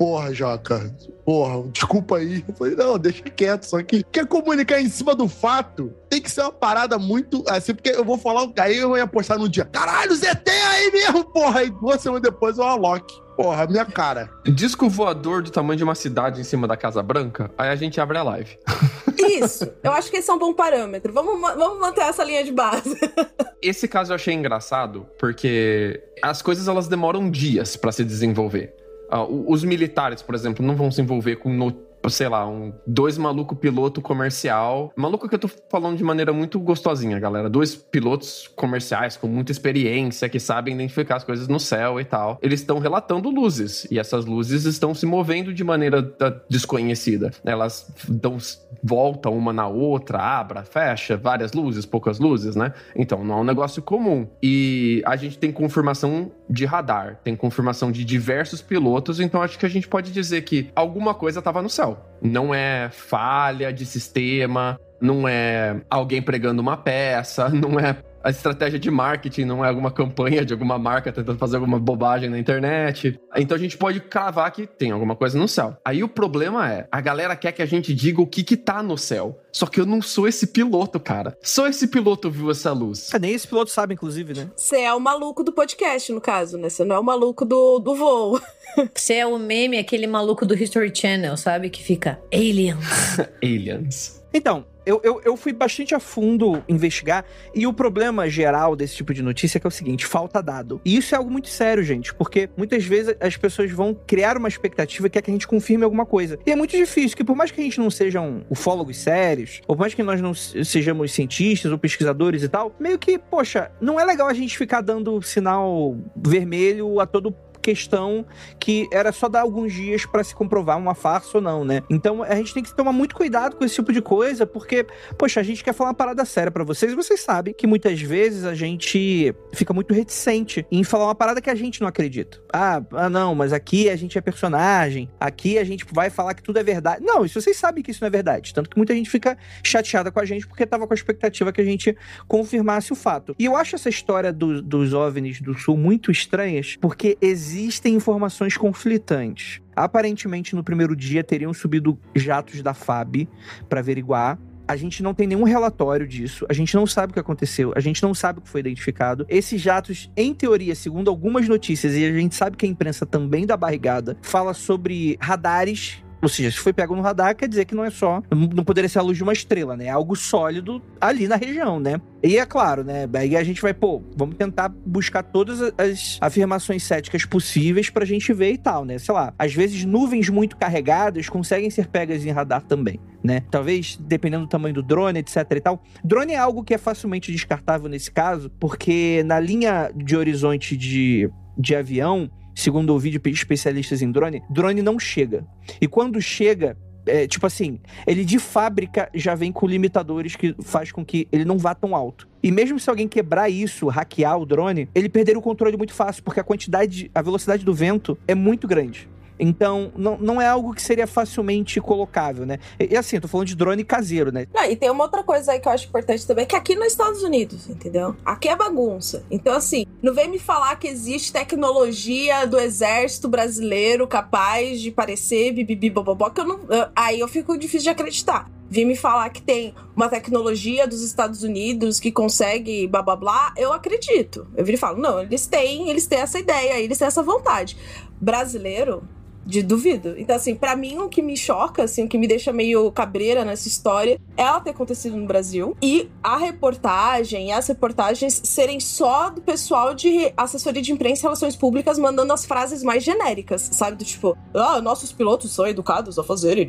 porra, Joca, porra, desculpa aí. Eu falei, não, deixa quieto, só que quer comunicar em cima do fato, tem que ser uma parada muito assim, porque eu vou falar, aí eu ia postar no dia, caralho, ZT aí mesmo, porra. Aí duas semanas depois o Alok, porra, minha cara. Disco voador do tamanho de uma cidade em cima da Casa Branca, aí a gente abre a live. (laughs) Isso. Eu acho que esse é um bom parâmetro. Vamos, vamos manter essa linha de base. (laughs) Esse caso eu achei engraçado porque as coisas elas demoram dias pra se desenvolver. O- os militares, por exemplo, não vão se envolver com, no- sei lá, um, dois maluco piloto comercial. Maluco que eu tô falando de maneira muito gostosinha, galera. Dois pilotos comerciais com muita experiência, que sabem identificar as coisas no céu e tal. Eles estão relatando luzes. E essas luzes estão se movendo de maneira ah, desconhecida. Elas dão volta uma na outra, abra, fecha, várias luzes, poucas luzes, né? Então, não é um negócio comum. E a gente tem confirmação de radar, tem confirmação de diversos pilotos, então acho que a gente pode dizer que alguma coisa estava no céu. Não é falha de sistema, não é alguém pregando uma peça, (laughs) não é a estratégia de marketing, não é alguma campanha de alguma marca tentando fazer alguma bobagem na internet. Então a gente pode cravar que tem alguma coisa no céu. Aí o problema é, a galera quer que a gente diga o que que tá no céu. Só que eu não sou esse piloto, cara. Só esse piloto viu essa luz. Ah, Nem esse piloto sabe, inclusive, né? Você é o maluco do podcast, no caso, né? Você não é o maluco do, do voo. (laughs) (laughs) Você é o meme, aquele maluco do History Channel, sabe? Que fica aliens. (laughs) Aliens. Então, eu, eu, eu fui bastante a fundo investigar e o problema geral desse tipo de notícia é que é o seguinte, falta dado. E isso é algo muito sério, gente, porque muitas vezes as pessoas vão criar uma expectativa que é que a gente confirme alguma coisa. E é muito difícil, que por mais que a gente não sejam ufólogos sérios, ou por mais que nós não se- sejamos cientistas ou pesquisadores e tal, meio que, poxa, não é legal a gente ficar dando sinal vermelho a todo questão que era só dar alguns dias pra se comprovar uma farsa ou não, né? Então a gente tem que tomar muito cuidado com esse tipo de coisa, porque, poxa, a gente quer falar uma parada séria pra vocês e vocês sabem que muitas vezes a gente fica muito reticente em falar uma parada que a gente não acredita. Ah, ah, não, mas aqui a gente é personagem, aqui a gente vai falar que tudo é verdade. Não, isso vocês sabem que isso não é verdade. Tanto que muita gente fica chateada com a gente porque tava com a expectativa que a gente confirmasse o fato. E eu acho essa história do- dos OVNIs do Sul muito estranhas, porque existem informações conflitantes. Aparentemente, no primeiro dia, teriam subido jatos da FAB para averiguar. A gente não tem nenhum relatório disso. A gente não sabe o que aconteceu. A gente não sabe o que foi identificado. Esses jatos, em teoria, segundo algumas notícias, e a gente sabe que a imprensa também dá barrigada, fala sobre radares ou seja, se foi pego no radar, quer dizer que não é só. Não poderia ser a luz de uma estrela, né? É algo sólido ali na região, né? E é claro, né? Aí a gente vai, pô, vamos tentar buscar todas as afirmações céticas possíveis pra gente ver e tal, né? Sei lá, às vezes nuvens muito carregadas conseguem ser pegas em radar também, né? Talvez, dependendo do tamanho do drone, etc e tal. Drone é algo que é facilmente descartável nesse caso, porque na linha de horizonte de, de avião, segundo ouvi de especialistas em drone, drone não chega. E quando chega, é, tipo assim, ele de fábrica já vem com limitadores que faz com que ele não vá tão alto. E mesmo se alguém quebrar isso, hackear o drone, ele perderia o controle muito fácil, porque a quantidade, a velocidade do vento é muito grande. Então, não, não é algo que seria facilmente colocável, né? E, e assim, tô falando de drone caseiro, né? Não, e tem uma outra coisa aí que eu acho importante também, que aqui nos Estados Unidos, entendeu? Aqui é bagunça. Então, assim, não vem me falar que existe tecnologia do exército brasileiro capaz de parecer bibibi bobobó, que eu não. eu- aí eu fico difícil de acreditar. Vim me falar que tem uma tecnologia dos Estados Unidos que consegue blá blá blá, eu acredito. Eu vim e falo, não, eles têm, eles têm essa ideia, eles têm essa vontade. Brasileiro, de duvido. Então, assim, pra mim, o que me choca, assim, o que me deixa meio cabreira nessa história é ela ter acontecido no Brasil e a reportagem e as reportagens serem só do pessoal de assessoria de imprensa e relações públicas mandando as frases mais genéricas, sabe? Do tipo, ah, nossos pilotos são educados a fazerem,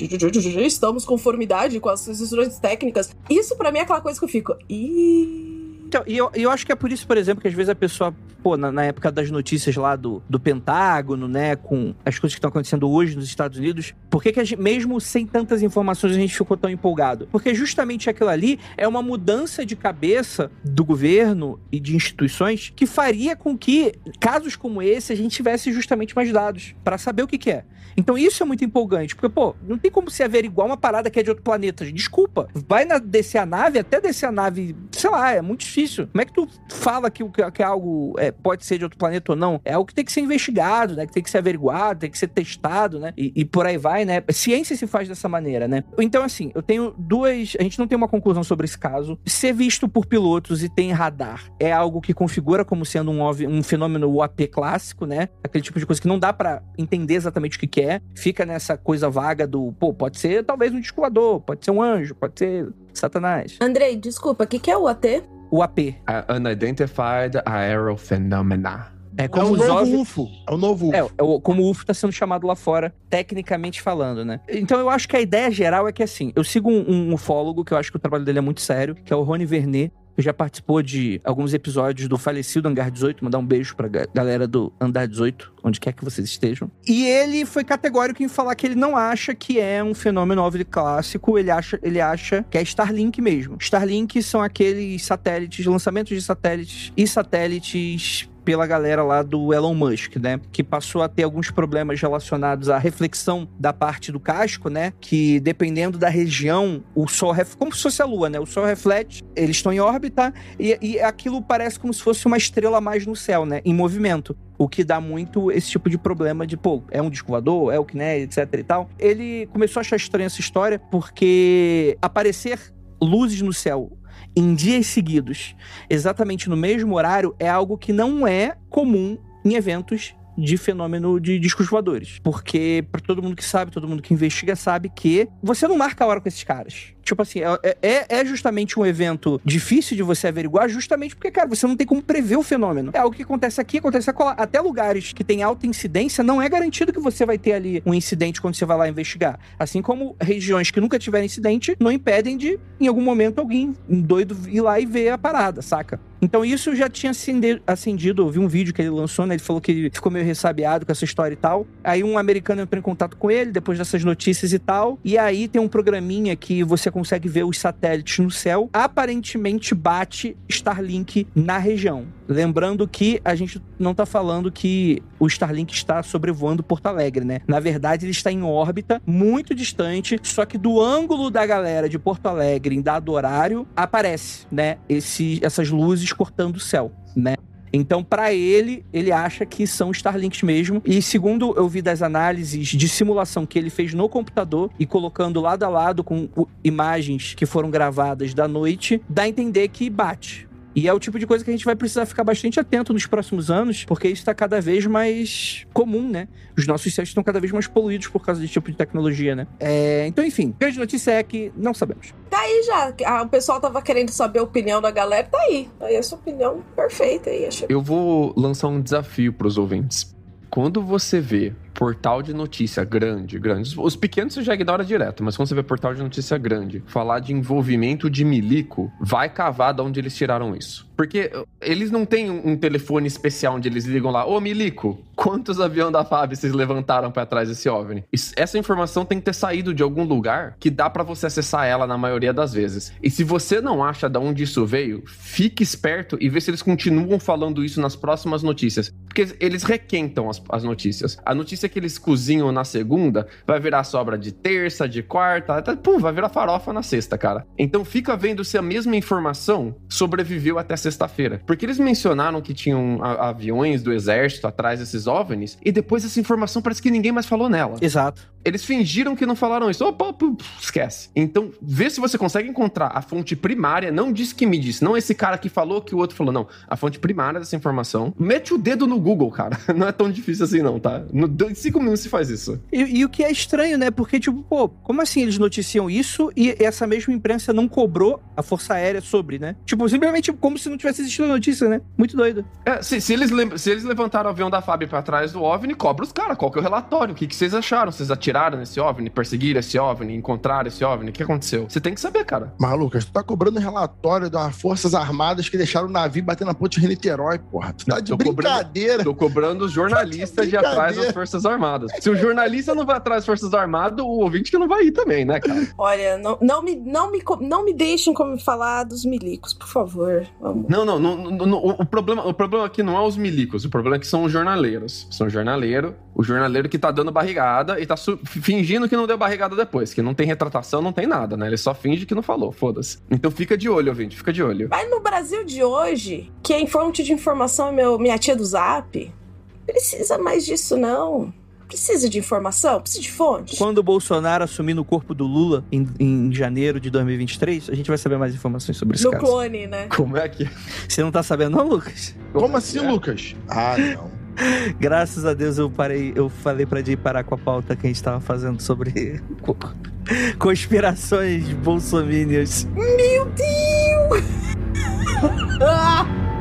estamos conformidade com as instruções técnicas. Isso pra mim é aquela coisa que eu fico, ih. Então, e eu, eu acho que é por isso, por exemplo, que às vezes a pessoa, pô, na, na época das notícias lá do, do Pentágono, né, com as coisas que estão acontecendo hoje nos Estados Unidos, por que, que gente, mesmo sem tantas informações a gente ficou tão empolgado? Porque justamente aquilo ali é uma mudança de cabeça do governo e de instituições que faria com que casos como esse a gente tivesse justamente mais dados para saber o que, que é. Então isso é muito empolgante, porque, pô, não tem como se averiguar uma parada que é de outro planeta. Desculpa. Vai na, descer a nave, até descer a nave, sei lá, é muito difícil. Como é que tu fala que, que, algo é, pode ser de outro planeta ou não? É algo que tem que ser investigado, né? Que tem que ser averiguado, tem que ser testado, né? E, e por aí vai, né? Ciência se faz dessa maneira, né? Então, assim, eu tenho duas. A gente não tem uma conclusão sobre esse caso. Ser visto por pilotos e tem radar é algo que configura como sendo um, OV um fenômeno UAP clássico, né? Aquele tipo de coisa que não dá pra entender exatamente o que, que é. Fica nessa coisa vaga do, pô, pode ser talvez um disco voador, pode ser um anjo, pode ser Satanás. Andrei, desculpa, o que, que é o AT? O AP. A Unidentified Aerial Phenomena. É É como o os novo OVNIs. UFO. É o novo UFO. É, é o- como o UFO tá sendo chamado lá fora, tecnicamente falando, né? Então eu acho que a ideia geral é que assim, eu sigo um, um ufólogo que eu acho que o trabalho dele é muito sério, que é o Rony Vernet, já participou de alguns episódios do falecido Hangar 18, mandar um beijo pra ga- galera do Andar 18, onde quer que vocês estejam. E ele foi categórico em falar que ele não acha que é um fenômeno OVNI clássico, ele acha, ele acha que é Starlink mesmo. Starlink são aqueles satélites, lançamentos de satélites e satélites pela galera lá do Elon Musk, né? Que passou a ter alguns problemas relacionados à reflexão da parte do casco, né? Que dependendo da região, o Sol, ref... como se fosse a Lua, né? O Sol reflete, eles estão em órbita e, e aquilo parece como se fosse uma estrela a mais no céu, né? Em movimento. O que dá muito esse tipo de problema de, pô, é um disco voador, é o que, né, etc e tal. Ele começou a achar estranha essa história porque aparecer luzes no céu em dias seguidos, exatamente no mesmo horário, é algo que não é comum em eventos de fenômeno de discos voadores. Porque, pra todo mundo que sabe, todo mundo que investiga sabe que você não marca a hora com esses caras. Tipo assim, é, é, é justamente um evento difícil de você averiguar, justamente porque, cara, você não tem como prever o fenômeno. É algo que acontece aqui, acontece acolá. Até lugares que tem alta incidência, não é garantido que você vai ter ali um incidente quando você vai lá investigar. Assim como regiões que nunca tiveram incidente não impedem de, em algum momento, alguém doido ir lá e ver a parada, saca? Então isso já tinha acendido, eu vi um vídeo que ele lançou, né? Ele falou que ficou meio ressabiado com essa história e tal. Aí um americano entrou em contato com ele, depois dessas notícias e tal. E aí tem um programinha que você consegue ver os satélites no céu. Aparentemente bate Starlink na região. Lembrando que a gente não tá falando que o Starlink está sobrevoando Porto Alegre, né? Na verdade, ele está em órbita muito distante, só que do ângulo da galera de Porto Alegre, em dado horário, aparece, né? Esse, essas luzes cortando o céu, né? Então, para ele, ele acha que são Starlinks mesmo. E segundo eu vi das análises de simulação que ele fez no computador e colocando lado a lado com imagens que foram gravadas da noite, dá a entender que bate. E é o tipo de coisa que a gente vai precisar ficar bastante atento nos próximos anos, porque isso está cada vez mais comum, né? Os nossos céus estão cada vez mais poluídos por causa desse tipo de tecnologia, né? É, então, enfim, grande notícia é que não sabemos. Tá aí já. Ah, o pessoal tava querendo saber a opinião da galera, tá aí. Tá aí a sua opinião perfeita aí, achei. Eu vou lançar um desafio pros ouvintes. Quando você vê portal de notícia grande, grande, os pequenos você já ignora direto, mas quando você vê portal de notícia grande, falar de envolvimento de milico, vai cavar de onde eles tiraram isso. Porque uh, eles não têm um telefone especial onde eles ligam lá, ô milico, quantos aviões da FAB vocês levantaram pra trás desse OVNI? Essa informação tem que ter saído de algum lugar que dá pra você acessar ela na maioria das vezes. E se você não acha de onde isso veio, fique esperto e vê se eles continuam falando isso nas próximas notícias. Porque eles requentam as, as notícias. A notícia notícia que eles cozinham na segunda vai virar sobra de terça, de quarta, até, pum, vai virar farofa na sexta, cara. Então fica vendo se a mesma informação sobreviveu até sexta-feira. Porque eles mencionaram que tinham aviões do exército atrás desses OVNIs e depois essa informação parece que ninguém mais falou nela. Exato. Eles fingiram que não falaram isso. Opa, opa, esquece. Então, vê se você consegue encontrar a fonte primária. Não diz que me disse. Não esse cara que falou que o outro falou. Não. A fonte primária dessa informação. Mete o dedo no Google, cara. (laughs) Não é tão difícil assim, não, tá? No, em cinco minutos se faz isso. E, e o que é estranho, né? Porque, tipo, pô, como assim eles noticiam isso e essa mesma imprensa não cobrou a Força Aérea sobre, né? Tipo, simplesmente como se não tivesse existido a notícia, né? Muito doido. É, se, se eles, se eles levantaram o avião da FAB pra trás do OVNI, cobra os caras. Qual que é o relatório? O que, que vocês acharam? Vocês atiraram nesse OVNI? Perseguiram esse OVNI? Encontraram esse OVNI? O que aconteceu? Você tem que saber, cara. Mas, Lucas, tu tá cobrando relatório de umas forças armadas que deixaram o navio bater na ponte de Niterói, porra. Tu tá de Tô cobrando- brincadeira. Tô cobrando os jornalistas de atrás das Brincadeira. Forças Armadas. Se o jornalista não vai atrás das Forças Armadas, o ouvinte que não vai ir também, né, cara? Olha, não, não, me, não, me, não me deixem como falar dos milicos, por favor. Vamos. Não, não, não, não, o, problema, o problema aqui não é os milicos, o problema é que são os jornaleiros. São jornaleiro, o jornaleiro que tá dando barrigada e tá fingindo que não deu barrigada depois, que não tem retratação, não tem nada, né? Ele só finge que não falou, foda-se. Então fica de olho, ouvinte, fica de olho. Mas no Brasil de hoje, que a fonte de informação é meu, minha tia do Zap, precisa mais disso, não. Precisa de informação, precisa de fonte. Quando o Bolsonaro assumir no corpo do Lula em, em janeiro de 2023, a gente vai saber mais informações sobre esse No caso. clone, né? Como é que. Você não tá sabendo, não, Lucas? Como assim, é? Lucas? Ah, não. Graças a Deus eu parei, eu falei pra Jay parar com a pauta que a gente tava fazendo sobre co- conspirações bolsominions. Meu Deus! (laughs)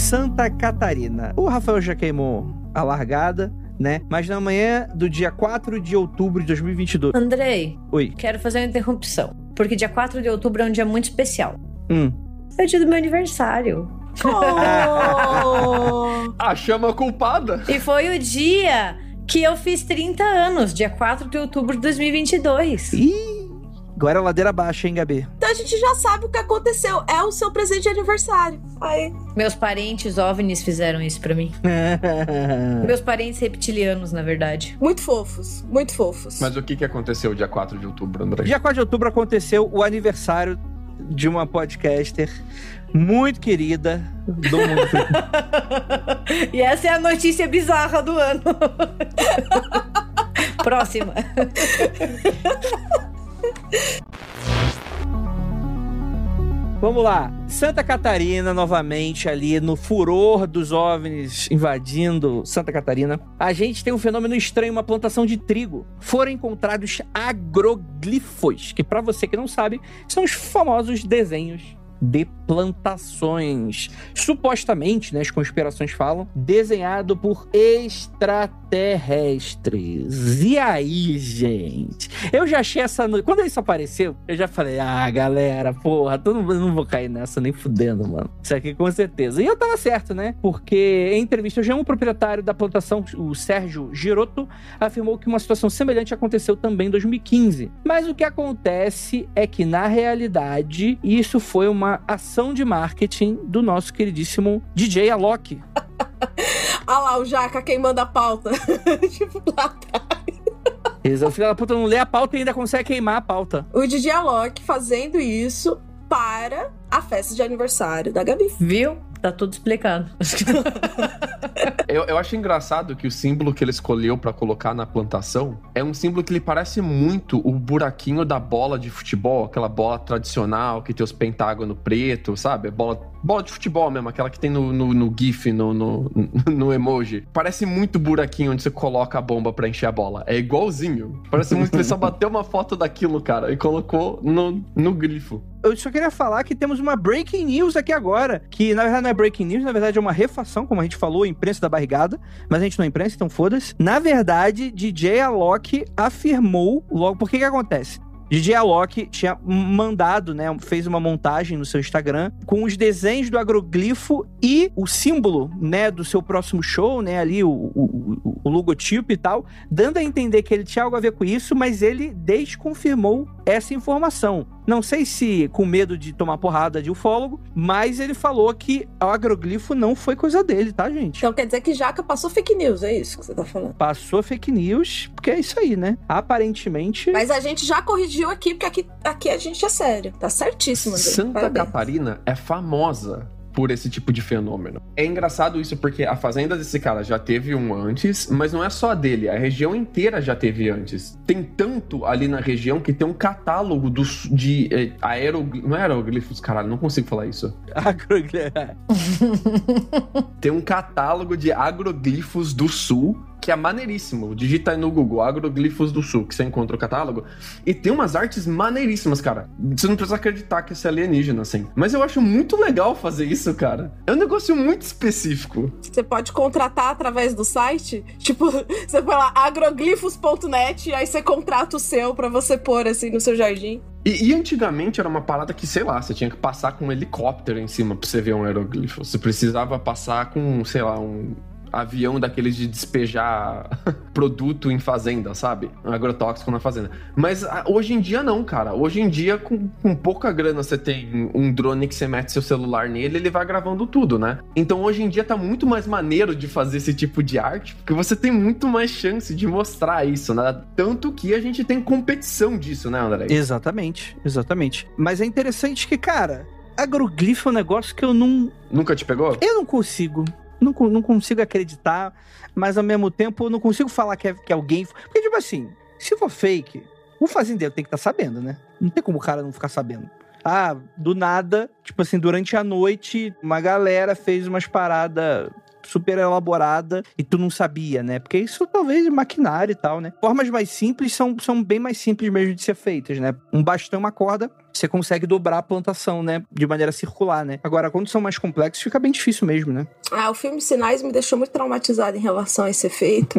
Santa Catarina. O Rafael já queimou a largada, né? Mas na manhã do dia 4 de outubro de 2022. Andrei, Oi. quero fazer uma interrupção. Porque dia 4 de outubro é um dia muito especial. Hum. É o dia do meu aniversário. Oh! (laughs) A chama culpada. E foi o dia que eu fiz 30 anos, dia 4 de outubro de 2022. Ih, agora é ladeira baixa, hein, Gabi? Então a gente já sabe o que aconteceu. É o seu presente de aniversário. Aí. Meus parentes OVNIs fizeram isso pra mim. (laughs) Meus parentes reptilianos, na verdade. Muito fofos, muito fofos. Mas o que, que aconteceu dia 4 de outubro, André? Dia 4 de outubro aconteceu o aniversário de uma podcaster muito querida do mundo. (laughs) e essa é a notícia bizarra do ano. (laughs) Próxima. (laughs) Vamos lá. Santa Catarina, novamente, ali no furor dos OVNIs invadindo Santa Catarina. A gente tem um fenômeno estranho, uma plantação de trigo. Foram encontrados agroglifos, que pra você que não sabe, são os famosos desenhos de plantações. Supostamente, né, as conspirações falam, desenhado por extraterrestres. E aí, gente? Eu já achei essa. no- Quando isso apareceu, eu já falei: ah, galera, porra, eu não vou cair nessa nem fudendo, mano. Isso aqui com certeza. E eu tava certo, né? Porque em entrevista, já um proprietário da plantação, o Sérgio Giroto, afirmou que uma situação semelhante aconteceu também em 2015. Mas o que acontece é que, na realidade, isso foi uma ação de marketing do nosso queridíssimo DJ Alok. (laughs) Ah lá, o Jaca queimando a pauta. (laughs) tipo, lá atrás. O filho da puta não lê a pauta e ainda consegue queimar a pauta. O Didi Alok fazendo isso para a festa de aniversário da Gabi. Viu? Tá tudo explicado. (laughs) Eu, eu acho engraçado que o símbolo que ele escolheu pra colocar na plantação é um símbolo que ele parece muito o buraquinho da bola de futebol, aquela bola tradicional que tem os pentágonos preto, sabe? Bola, bola de futebol mesmo, aquela que tem no, no, no GIF, no, no, (laughs) no emoji. Parece muito o buraquinho onde você coloca a bomba pra encher a bola. É igualzinho. Parece muito que ele só (laughs) bateu uma foto daquilo, cara, e colocou no, no grifo. Eu só queria falar que temos uma breaking news aqui agora, que na verdade não é breaking news, na verdade é uma refação, como a gente falou, imprensa da barrigada, mas a gente não é imprensa, então foda-se. Na verdade, DJ Alok afirmou logo, por que que acontece? DJ Alok tinha mandado, né, fez uma montagem no seu Instagram com os desenhos do agroglifo e o símbolo, né, do seu próximo show, né, ali o, o, o logotipo e tal, dando a entender que ele tinha algo a ver com isso, mas ele desconfirmou essa informação. Não sei se com medo de tomar porrada de ufólogo, mas ele falou que o agroglifo não foi coisa dele, tá, gente? Então quer dizer que Jaca passou fake news, é isso que você tá falando? Passou fake news, porque é isso aí, né? Aparentemente. Mas a gente já corrigiu aqui, porque aqui, aqui a gente é sério. Tá certíssimo. Santa Parabéns. Catarina é famosa por esse tipo de fenômeno. É engraçado isso porque a fazenda desse cara já teve um antes, mas não é só a dele, a região inteira já teve antes. Tem tanto ali na região que tem um catálogo dos de aeroglifos, não é aeroglifos, caralho, não consigo falar isso. (laughs) Agroglifo. Tem um catálogo de agroglifos do sul que é maneiríssimo. Digita aí no Google, Agroglifos do Sul, que você encontra o catálogo. E tem umas artes maneiríssimas, cara. Você não precisa acreditar que esse é alienígena, assim. Mas eu acho muito legal fazer isso, cara. É um negócio muito específico. Você pode contratar através do site. Tipo, (laughs) você põe lá agroglifos.net e aí você contrata o seu pra você pôr assim no seu jardim. E, e antigamente era uma parada que, sei lá, você tinha que passar com um helicóptero em cima pra você ver um aeroglifo. Você precisava passar com, sei lá, um avião daqueles de despejar (laughs) produto em fazenda, sabe? Um agrotóxico na fazenda. Mas ah, hoje em dia não, cara. Hoje em dia, com, com pouca grana, você tem um drone que você mete seu celular nele, ele vai gravando tudo, né? Então hoje em dia tá muito mais maneiro de fazer esse tipo de arte, porque você tem muito mais chance de mostrar isso, né? Tanto que a gente tem competição disso, né, André? Exatamente, exatamente. Mas é interessante que, cara, agroglifo é um negócio que eu não. Nunca te pegou? Eu não consigo. Não, não consigo acreditar, mas ao mesmo tempo eu não consigo falar que, é, que alguém. Porque, tipo assim, se for fake, o fazendeiro tem que estar sabendo, né? Não tem como o cara não ficar sabendo. Ah, do nada, tipo assim, durante a noite, uma galera fez umas paradas super elaborada e tu não sabia, né? Porque isso talvez é maquinário e tal, né? Formas mais simples são, são bem mais simples mesmo de ser feitas, né? Um bastão, uma corda, você consegue dobrar a plantação, né? De maneira circular, né? Agora, quando são mais complexos, fica bem difícil mesmo, né? Ah, o filme Sinais me deixou muito traumatizado em relação a esse efeito.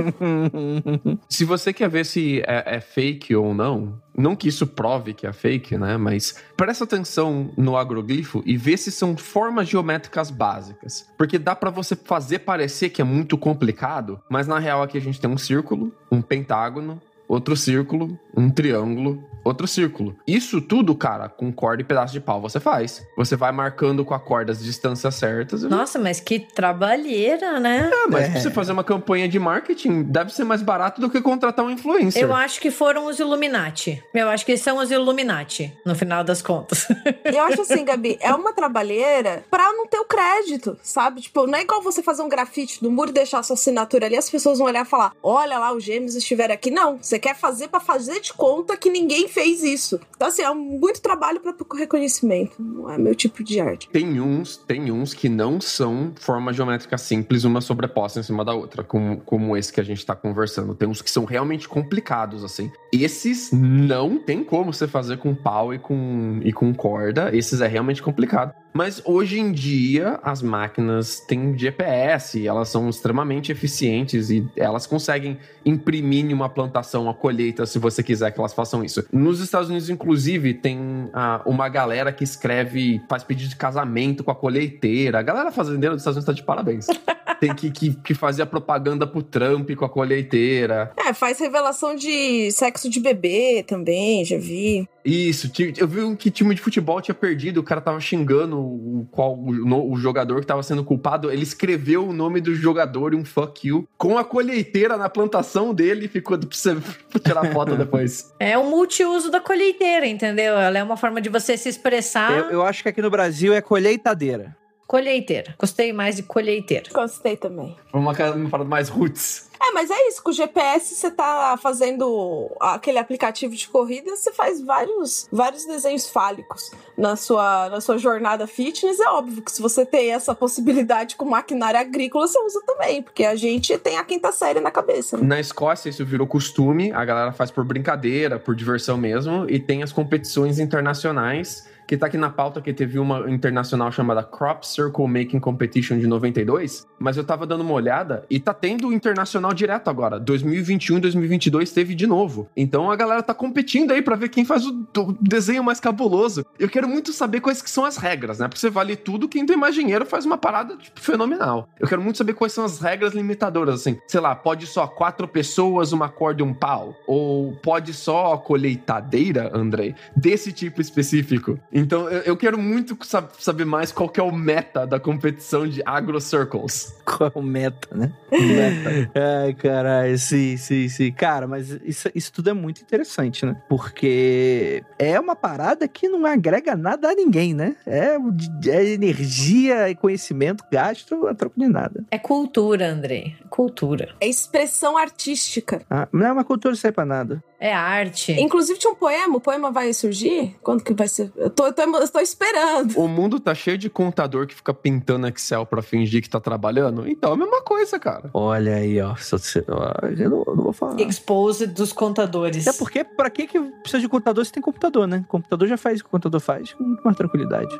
(laughs) Se você quer ver se é, é fake ou não, não que isso prove que é fake, né? Mas presta atenção no agroglifo e vê se são formas geométricas básicas. Porque dá pra você fazer parecer que é muito complicado, mas na real aqui a gente tem um círculo, um pentágono, outro círculo, um triângulo, outro círculo. Isso tudo, cara, com corda e pedaço de pau você faz. Você vai marcando com a corda as distâncias certas. Nossa, mas que trabalheira, né? É, mas É. pra você fazer uma campanha de marketing, deve ser mais barato do que contratar um influencer. Eu acho que foram os Illuminati. Eu acho que são os Illuminati, no final das contas. E eu acho (laughs) assim, Gabi, é uma trabalheira pra não ter o crédito, sabe? Tipo, não é igual você fazer um grafite no muro e deixar sua assinatura ali, as pessoas vão olhar e falar: olha lá, os gêmeos estiveram aqui. Não, você quer fazer pra fazer de conta que ninguém fez isso. Então, assim, é muito trabalho pra pouco reconhecimento. Não é meu tipo de arte. Tem uns, tem uns que não são forma geométrica simples, uma sobreposta em cima da outra, como, como esse que a gente tá conversando. Tem uns que são realmente complicados, assim. Esses não tem como você fazer com pau e com, e com corda. Esses é realmente complicado. Mas hoje em dia, as máquinas têm GPS, elas são extremamente eficientes e elas conseguem imprimir em uma plantação a colheita se você quiser que elas façam isso. Nos Estados Unidos, inclusive, tem ah, uma galera que escreve, faz pedido de casamento com a colheiteira. A galera fazendeira dos Estados Unidos tá de parabéns. (laughs) tem que, que, que fazer a propaganda pro Trump com a colheiteira. É, faz revelação de sexo de bebê também, já vi. Isso, eu vi um que time de futebol tinha perdido, o cara tava xingando o, qual, o, o jogador que tava sendo culpado. Ele escreveu o nome do jogador e um fuck you com a colheiteira na plantação dele e ficou pra você (laughs) tirar foto depois. É o multiuso da colheiteira, entendeu? Ela é uma forma de você se expressar. Eu, eu acho que aqui no Brasil é colheitadeira. Colheiteira. Gostei mais de colheiteira. Gostei também. Foi uma, uma parada mais roots. É, mas é isso, com o GPS você tá fazendo aquele aplicativo de corrida, você faz vários, vários desenhos fálicos na sua, na sua jornada fitness. É óbvio que se você tem essa possibilidade com maquinária agrícola, você usa também, porque a gente tem a quinta série na cabeça. Né? Na Escócia, isso virou costume, a galera faz por brincadeira, por diversão mesmo, e tem as competições internacionais que tá aqui na pauta que teve uma internacional chamada Crop Circle Making Competition de 92, mas eu tava dando uma olhada e tá tendo internacional direto agora. 2021 e 2022 teve de novo. Então a galera tá competindo aí para ver quem faz o, o, desenho mais cabuloso. Eu quero muito saber quais que são as regras, né? Porque você vale tudo, quem tem mais dinheiro faz uma parada tipo, fenomenal. Eu quero muito saber quais são as regras limitadoras, assim. Sei lá, pode só quatro pessoas, uma corda e um pau? Ou pode só colheitadeira, Andrei? Desse tipo específico. Então eu, eu quero muito sab saber mais qual que é o meta da competição de Agro Circles. (laughs) Qual é o meta, né? meta. Ai, caralho, sim, sim, sim. Cara, mas isso, isso tudo é muito interessante, né? Porque é uma parada que não agrega nada a ninguém, né? É, é energia e conhecimento gasto a troco de nada. É cultura, André. Cultura. É expressão artística. Ah, não é uma cultura sem pra nada. É arte. Inclusive tinha um poema. O poema vai surgir? Quando que vai ser? Eu tô, eu tô, eu tô esperando. O mundo tá cheio de contador que fica pintando Excel pra fingir que tá trabalhando. Então é a mesma coisa, cara. Olha aí, ó. Eu não, eu não vou falar. Expose dos contadores. É porque, pra que, que precisa de computador se tem computador, né? O computador já faz o que o computador faz com muito mais tranquilidade.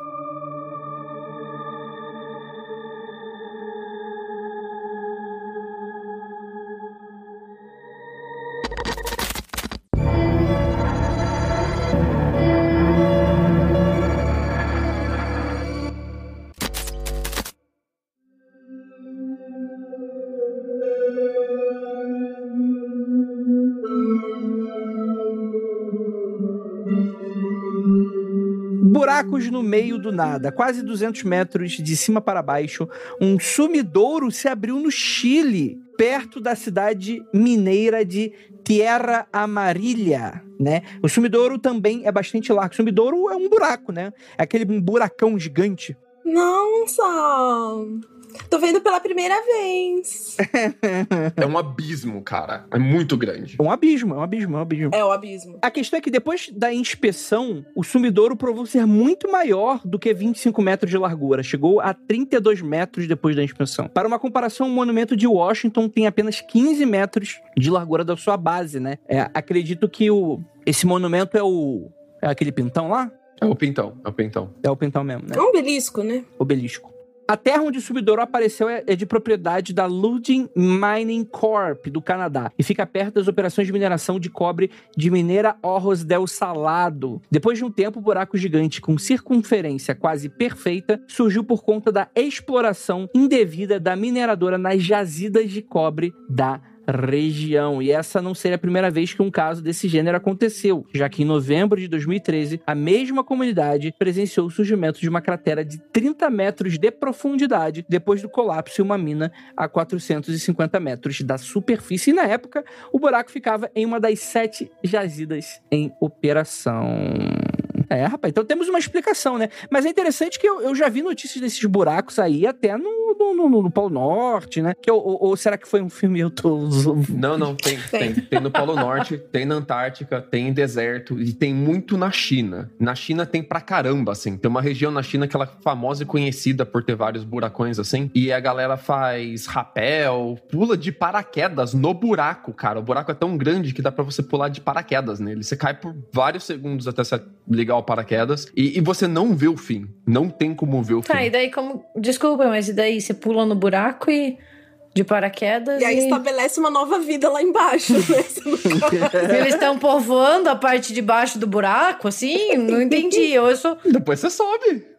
Buracos no meio do nada, quase 200 metros de cima para baixo, um sumidouro se abriu no Chile, perto da cidade mineira de Tierra Amarilla, né? O sumidouro também é bastante largo. O sumidouro é um buraco, né? É aquele buracão gigante. Nossa! Tô vendo pela primeira vez. é um abismo, cara. É muito grande. É um abismo, é um abismo, é um abismo. É um abismo. A questão é que depois da inspeção, o sumidouro provou ser muito maior do que 25 metros de largura. Chegou a 32 metros depois da inspeção. Para uma comparação, o monumento de Washington tem apenas 15 metros de largura da sua base, né? É, acredito que o, esse monumento é o. É aquele pintão lá? É o pintão, é o pintão. É o pintão mesmo, né? É um obelisco, né? Obelisco. A terra onde o sumidouro apareceu é, é de propriedade da Ludin Mining Corp, do Canadá, e fica perto das operações de mineração de cobre de Mineira Orros del Salado. Depois de um tempo, o buraco gigante com circunferência quase perfeita surgiu por conta da exploração indevida da mineradora nas jazidas de cobre da região. E essa não seria a primeira vez que um caso desse gênero aconteceu, já que em novembro de 2013, a mesma comunidade presenciou o surgimento de uma cratera de 30 metros de profundidade depois do colapso em uma mina a 450 metros da superfície. E na época, o buraco ficava em uma das sete jazidas em operação. É, rapaz, então temos uma explicação, né? Mas é interessante que eu, eu já vi notícias desses buracos aí até no, no, no, no Polo Norte, né? Que, ou, ou, será que foi um filme eu tô... Não, não, tem, tem. Tem no Polo Norte, tem na Antártica, tem em deserto e tem muito na China. Na China tem pra caramba, assim. Tem uma região na China que ela é famosa e conhecida por ter vários buracões, assim. E a galera faz rapel, pula de paraquedas no buraco, cara. O buraco é tão grande que dá para você pular de paraquedas nele. Você cai por vários segundos até você ligar o paraquedas e, e, você não vê o fim. Não tem como ver o tá, fim. Tá, e daí como. Desculpa, mas e daí você pula no buraco e. De paraquedas. E aí e... estabelece uma nova vida lá embaixo, né? (laughs) Eles estão povoando a parte de baixo do buraco, assim? Não entendi. Eu sou... Depois você sobe.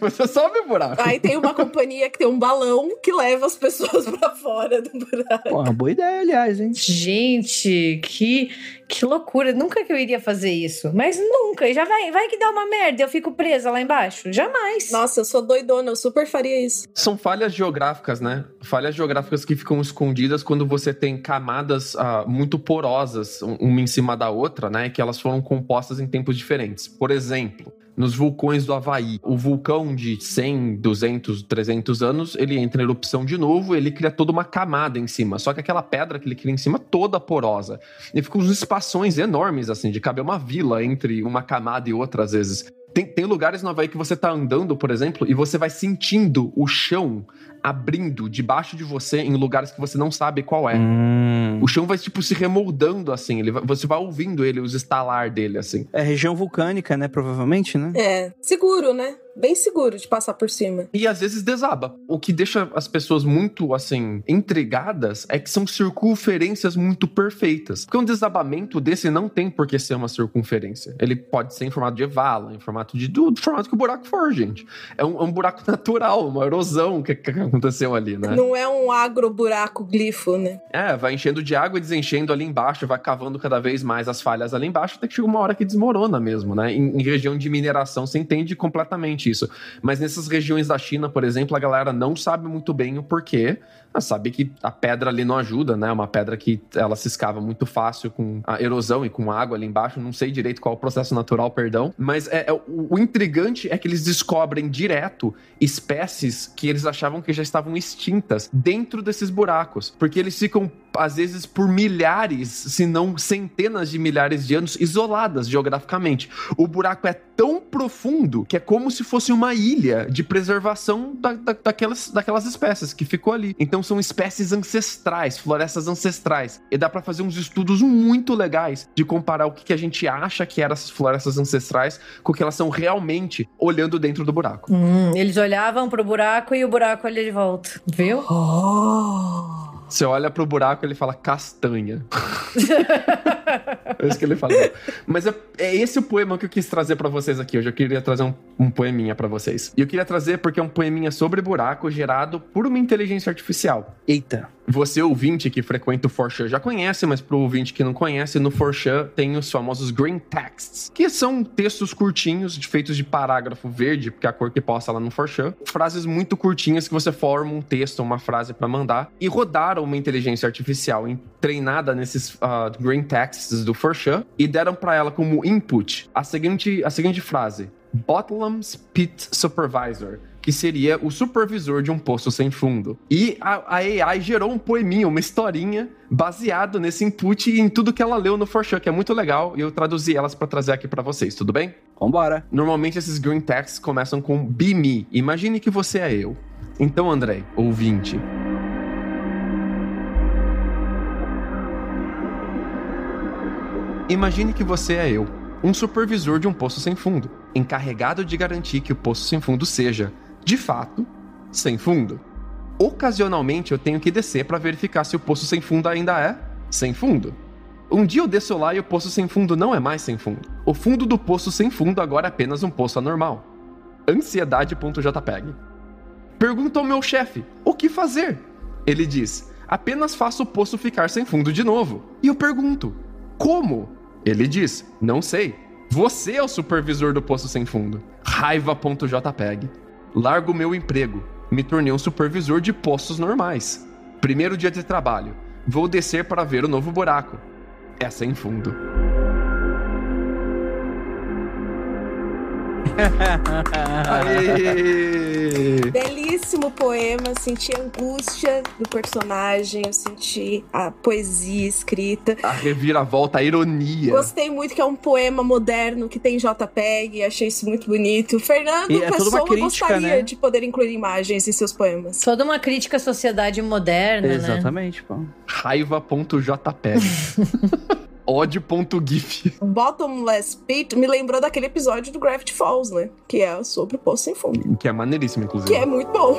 Você sobe o buraco. Aí tem uma companhia que tem um balão que leva as pessoas (laughs) para fora do buraco. Pô, uma boa ideia, aliás, hein? Gente, que, que loucura. Nunca que eu iria fazer isso. Mas nunca. Já vai, vai que dá uma merda. Eu fico presa lá embaixo. Jamais. Nossa, eu sou doidona. Eu super faria isso. São falhas geográficas, né? Falhas geográficas que ficam escondidas quando você tem camadas uh, muito porosas, uma em cima da outra, né? Que elas foram compostas em tempos diferentes. Por exemplo, nos vulcões do Havaí. O vulcão de 100, 200, 300 anos, ele entra em erupção de novo, ele cria toda uma camada em cima. Só que aquela pedra que ele cria em cima toda porosa. E fica uns espações enormes, assim, de caber uma vila entre uma camada e outra, às vezes. Tem, tem lugares no Havaí que você tá andando, por exemplo, e você vai sentindo o chão abrindo debaixo de você em lugares que você não sabe qual é. Hum. O chão vai, tipo, se remoldando, assim. Ele vai- você vai ouvindo ele, os estalar dele, assim. É região vulcânica, né? Provavelmente, né? É, seguro, né? Bem seguro de passar por cima. E às vezes desaba. O que deixa as pessoas muito, assim, intrigadas é que são circunferências muito perfeitas. Porque um desabamento desse não tem por que ser uma circunferência. Ele pode ser em formato de vala, em formato de. do, do formato que o buraco for, gente. É um, é um buraco (laughs) natural, uma erosão que, que aconteceu ali, né? Não é um agro-buraco glifo, né? É, vai enchendo de água e desenchendo ali embaixo, vai cavando cada vez mais as falhas ali embaixo, até que chega uma hora que desmorona mesmo, né? Em, em região de mineração você entende completamente isso. Mas nessas regiões da China, por exemplo, a galera não sabe muito bem o porquê. Sabe que a pedra ali não ajuda, né? Uma pedra que ela se escava muito fácil com a erosão e com água ali embaixo. Não sei direito qual é o processo natural, perdão. Mas é, é- o, o intrigante é que eles descobrem direto espécies que eles achavam que já estavam extintas dentro desses buracos. Porque eles ficam, às vezes, por milhares, se não centenas de milhares de anos, isoladas geograficamente. O buraco é tão profundo que é como se fosse uma ilha de preservação da- da- daquelas, daquelas espécies que ficou ali. Então são espécies ancestrais, florestas ancestrais. E dá pra fazer uns estudos muito legais de comparar o que, que a gente acha que eram essas florestas ancestrais com o que elas são realmente olhando dentro do buraco. Hum, eles olhavam pro buraco e o buraco olha de volta. Viu? Oh. Você olha pro buraco e ele fala castanha. (laughs) é isso que ele falou. Mas é, é esse o poema que eu quis trazer pra vocês aqui. Hoje eu queria trazer um, um poeminha pra vocês. E eu queria trazer porque é um poeminha sobre buraco gerado por uma inteligência artificial. Eita. Você, ouvinte que frequenta o Forchan, já conhece, mas pro ouvinte que não conhece, no Forchan tem os famosos green texts, que são textos curtinhos, feitos de parágrafo verde, porque é a cor que posta lá no Forchan. Frases muito curtinhas que você forma um texto, uma frase pra mandar. E rodaram uma inteligência artificial treinada nesses ah, green texts do Forchan e deram pra ela como input a seguinte, a seguinte frase. Bottomless Pit Supervisor, que seria o supervisor de um poço sem fundo. E a, a AI gerou um poeminha, uma historinha, baseado nesse input e em tudo que ela leu no Forchan, que é muito legal, e eu traduzi elas pra trazer aqui pra vocês, tudo bem? Vambora. Normalmente esses green texts começam com Be Me. Imagine que você é eu. Então, André, ouvinte. Imagine que você é eu, um supervisor de um poço sem fundo, encarregado de garantir que o poço sem fundo seja, de fato, sem fundo. Ocasionalmente eu tenho que descer para verificar se o poço sem fundo ainda é sem fundo. Um dia eu desço lá e o poço sem fundo não é mais sem fundo. O fundo do poço sem fundo agora é apenas um poço anormal. Ansiedade.jpg. Pergunto ao meu chefe: o que fazer? Ele diz: apenas faça o poço ficar sem fundo de novo. E eu pergunto: como? Ele diz: não sei. Você é o supervisor do poço sem fundo. Raiva.jpg. Largo meu emprego. Me tornei um supervisor de poços normais. Primeiro dia de trabalho. Vou descer para ver o novo buraco. É sem fundo. Belíssimo poema, senti a angústia do personagem, eu senti a poesia escrita. A reviravolta, a ironia. Gostei muito que é um poema moderno que tem JPEG, achei isso muito bonito. Fernando E é toda uma Pessoa crítica, gostaria né? de poder incluir imagens em seus poemas. Toda uma crítica à sociedade moderna, né? Exatamente, pô. Raiva.jpg. (laughs) Ódio.gif. Bottomless Pit me lembrou daquele episódio do Gravity Falls, né? Que é sobre o Poço Sem Fundo. Que é maneiríssimo, inclusive. Que é muito bom.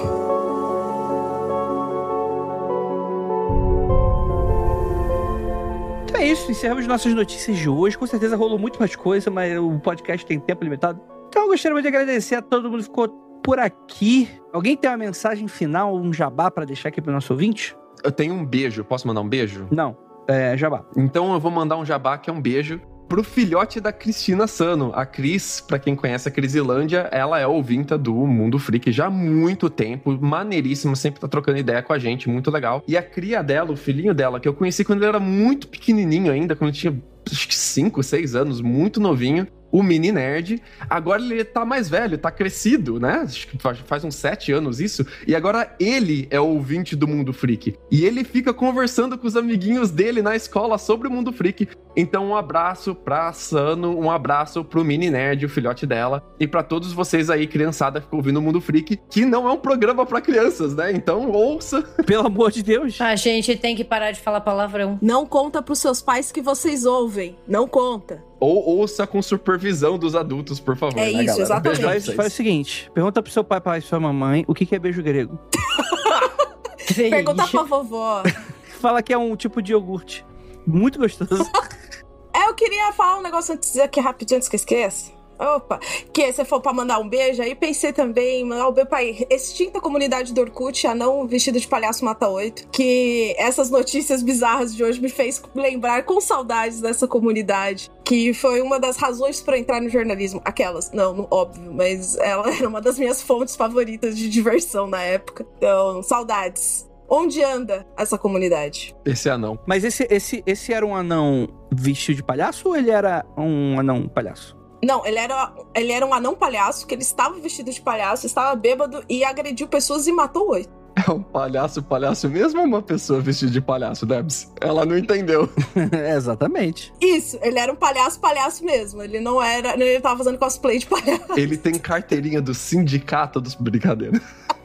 Então é isso, encerramos nossas notícias de hoje. Com certeza rolou muito mais coisa, mas o podcast tem tempo limitado. Então eu gostaria de agradecer a todo mundo que ficou por aqui. Alguém tem uma mensagem final, um jabá pra deixar aqui pro nosso ouvinte? Eu tenho um beijo. Posso mandar um beijo? Não, é jabá. Então eu vou mandar um jabá que é um beijo pro filhote da Cristina Sano. A Cris, pra quem conhece a Crisilândia, ela é ouvinta do Mundo Freak já há muito tempo, maneiríssima, sempre tá trocando ideia com a gente, muito legal. E a cria dela, o filhinho dela, que eu conheci quando ele era muito pequenininho ainda, quando tinha acho que 5, 6 anos, muito novinho. O mini nerd. Agora ele tá mais velho, tá crescido, né? Acho que faz- uns sete anos isso. E agora ele é o ouvinte do Mundo Freak. E ele fica conversando com os amiguinhos dele na escola sobre o Mundo Freak. Então, um abraço pra Sano, um abraço pro mini nerd, o filhote dela. E pra todos vocês aí, criançada, que ficam ouvindo o Mundo Freak, que não é um programa pra crianças, né? Então, ouça. (laughs) Pelo amor de Deus. A gente tem que parar de falar palavrão. Não conta pros seus pais que vocês ouvem. Não conta. Ou ouça com supervisão dos adultos, por favor. É né, isso, galera? exatamente. Faz, o seguinte: pergunta pro seu pai, pai e sua mamãe o que, que é beijo grego. (laughs) Pergunta pra vovó. (laughs) Fala que é um tipo de iogurte. Muito gostoso. (laughs) É, eu queria falar um negócio antes aqui rapidinho antes que eu esqueça. Opa, que você for pra mandar um beijo, aí pensei também em mandar um beijo pra extinta comunidade do Orkut, anão vestido de palhaço mata oito, que essas notícias bizarras de hoje me fez lembrar com saudades dessa comunidade, que foi uma das razões pra entrar no jornalismo. Aquelas, não, não, óbvio, mas ela (laughs) era uma das minhas fontes favoritas de diversão na época. Então, saudades. Onde anda essa comunidade? Esse anão. Mas esse, esse, esse era um anão vestido de palhaço ou ele era um anão palhaço? Não, ele era, ele era um anão palhaço, que ele estava vestido de palhaço, estava bêbado e agrediu pessoas e matou oito. É um palhaço, palhaço mesmo ou uma pessoa vestida de palhaço, Debs? Ela não entendeu. (laughs) É, Exatamente. Isso, ele era um palhaço, palhaço mesmo. Ele não era. Ele tava fazendo cosplay de palhaço. Ele tem carteirinha do sindicato dos brincadeiros. (laughs)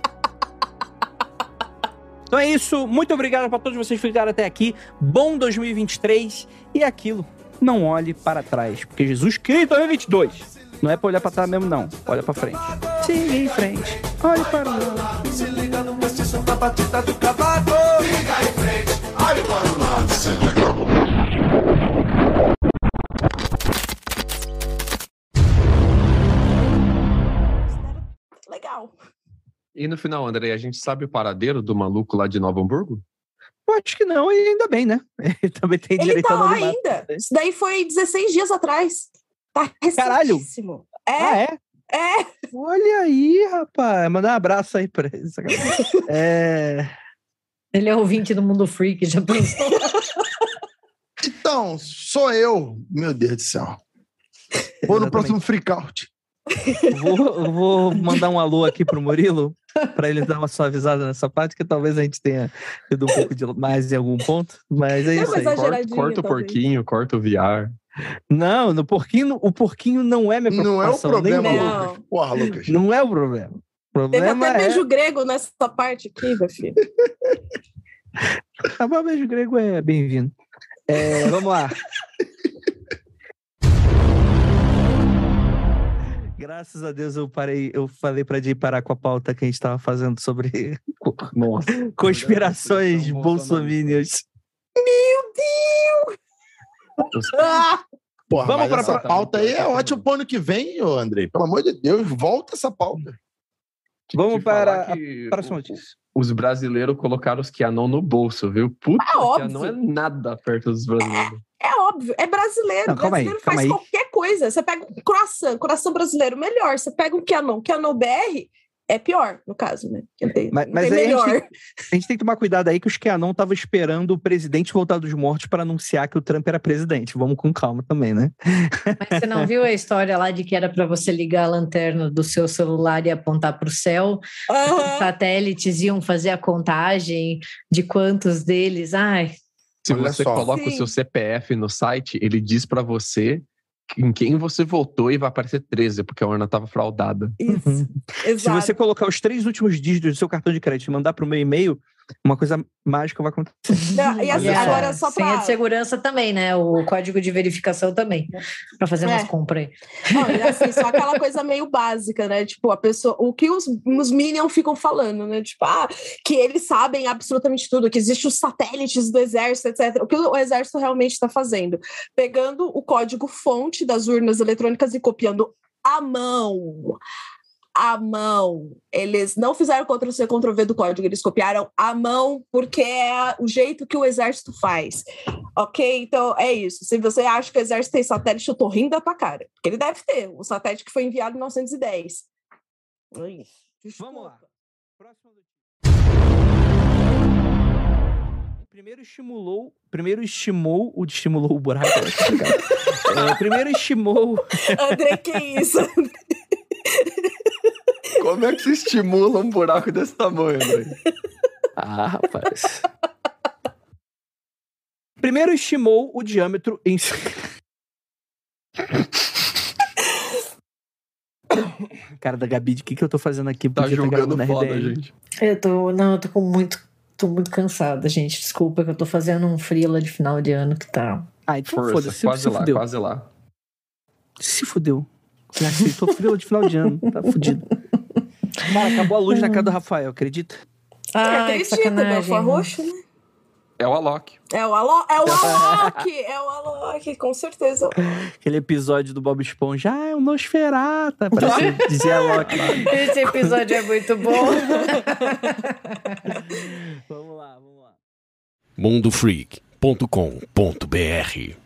Então é isso. Muito obrigado pra todos vocês que ficaram até aqui. Bom 2023 e aquilo. Não olhe para trás, porque Jesus Cristo 2022. Não é pra olhar pra trás mesmo, não. Olha pra frente. Siga em frente. Olhe para o lado. Se liga no mestiço da batida do cavaco. Fica em frente, olhe para o lado. Se liga. Legal. E no final, André, a gente sabe o paradeiro do maluco lá de Novo Hamburgo? Eu acho que não, e ainda bem, né? (laughs) Ele também tem Ele direito tá ao lá ainda. Isso daí foi 16 dias atrás. Tá Caralho. recentíssimo. Ah, É, é? é. Olha aí, rapaz. Mandar um abraço aí pra ele. (laughs) É. Ele é ouvinte do Mundo Freak, já pensou? (laughs) Então, sou eu. Meu Deus do céu. Vou no Exatamente. próximo freakout. Vou, vou mandar um alô aqui pro Murilo, (laughs) pra ele dar uma suavizada nessa parte, que talvez a gente tenha ido um pouco de mais em algum ponto, mas é isso aí. Corta, corta o talvez. porquinho, corta o VR. Não, no porquinho, o porquinho não é minha Não é o problema, nem- Não. Lucas. Porra, Lucas. Não é o problema. O Teve problema até é... beijo grego nessa parte aqui, meu filho. (laughs) Ah, mas beijo grego é bem-vindo. É, vamos lá. (laughs) Graças a Deus eu parei, eu falei pra Jay parar com a pauta que a gente tava fazendo sobre Nossa. (laughs) conspirações São bolsominions. (laughs) Ah, Porra, Vamos mas pra- essa pauta aí é ótimo pro ano que vem, Andrei. Pelo amor de Deus, volta essa pauta. Vamos para a próxima notícia. Os brasileiros colocaram os Kianon no bolso, viu? Puta, Ah, óbvio. Kianon é nada perto dos brasileiros. É óbvio, é brasileiro. Não, aí, brasileiro calma faz aí. qualquer coisa. Você pega um croissant, croissant brasileiro, melhor. Você pega um Canon, Canon BR, é pior, no caso, né? Não tem, Mas- não mas tem aí a gente melhor. A gente tem que tomar cuidado aí que os QAnon estavam esperando o presidente voltar dos mortos para anunciar que o Trump era presidente. Vamos com calma também, né? Mas você não viu a história lá de que era para você ligar a lanterna do seu celular e apontar para o céu? Os Aham. satélites iam fazer a contagem de quantos deles. Ai, Se Olha você só. coloca o Sim. seu CPF no site, ele diz pra você em quem você votou e vai aparecer 13, porque a urna tava fraudada. Isso, Uhum. Se exato. você colocar os três últimos dígitos do seu cartão de crédito e mandar para o meu e-mail, uma coisa mágica vai acontecer. (laughs) Não, e assim, só. agora só senha pra... de segurança também, né? O código de verificação também, para fazer umas É. compras aí. Não, e assim, só aquela coisa meio básica, né? Tipo, a pessoa. O que os, os Minions ficam falando, né? Tipo, ah, que eles sabem absolutamente tudo, que existem os satélites do exército, etc. O que o exército realmente está fazendo? Pegando o código fonte das urnas eletrônicas e copiando à mão. À mão. Eles não fizeram Ctrl-C, Ctrl-V do código, eles copiaram à mão, porque é o jeito que o exército faz. Ok? Então é isso. Se você acha que o exército tem satélite, eu tô rindo da tua cara. Porque ele deve ter. O satélite que foi enviado em 1910. Ai, desculpa. Vamos lá. Próxima notícia. Primeiro estimulou. Primeiro estimou. O estimulou o buraco. complicado. (laughs) É, primeiro estimou. André, que isso? (laughs) Como é que se estimula um buraco desse tamanho, André? (laughs) Ah, rapaz. Primeiro estimou o diâmetro em. (laughs) Cara da Gabi, de que, que eu tô fazendo aqui? Tá Podia tá julgando gravando foda, gente. Eu tô. Não, eu tô com muito. Tô muito cansada, gente. Desculpa que eu tô fazendo um freela de final de ano que tá. Ah, então Força, foda-se. Se, quase se lá, fudeu. quase lá. Se fudeu. Já aceitou frila de final de ano. Tá fudido. (laughs) Cara, acabou a luz na casa do Rafael, acredita? Ai, que Acredita, meu, foi roxo, né? É o Alok. É o Alok, é o (laughs) Alok, é o Alok, com certeza. Aquele episódio do Bob Esponja. Ah, é um Nosferata. Parece (laughs) que dizia a Loki lá. Esse episódio é muito bom. (laughs) Vamos lá, vamos lá. mundofreak.com.br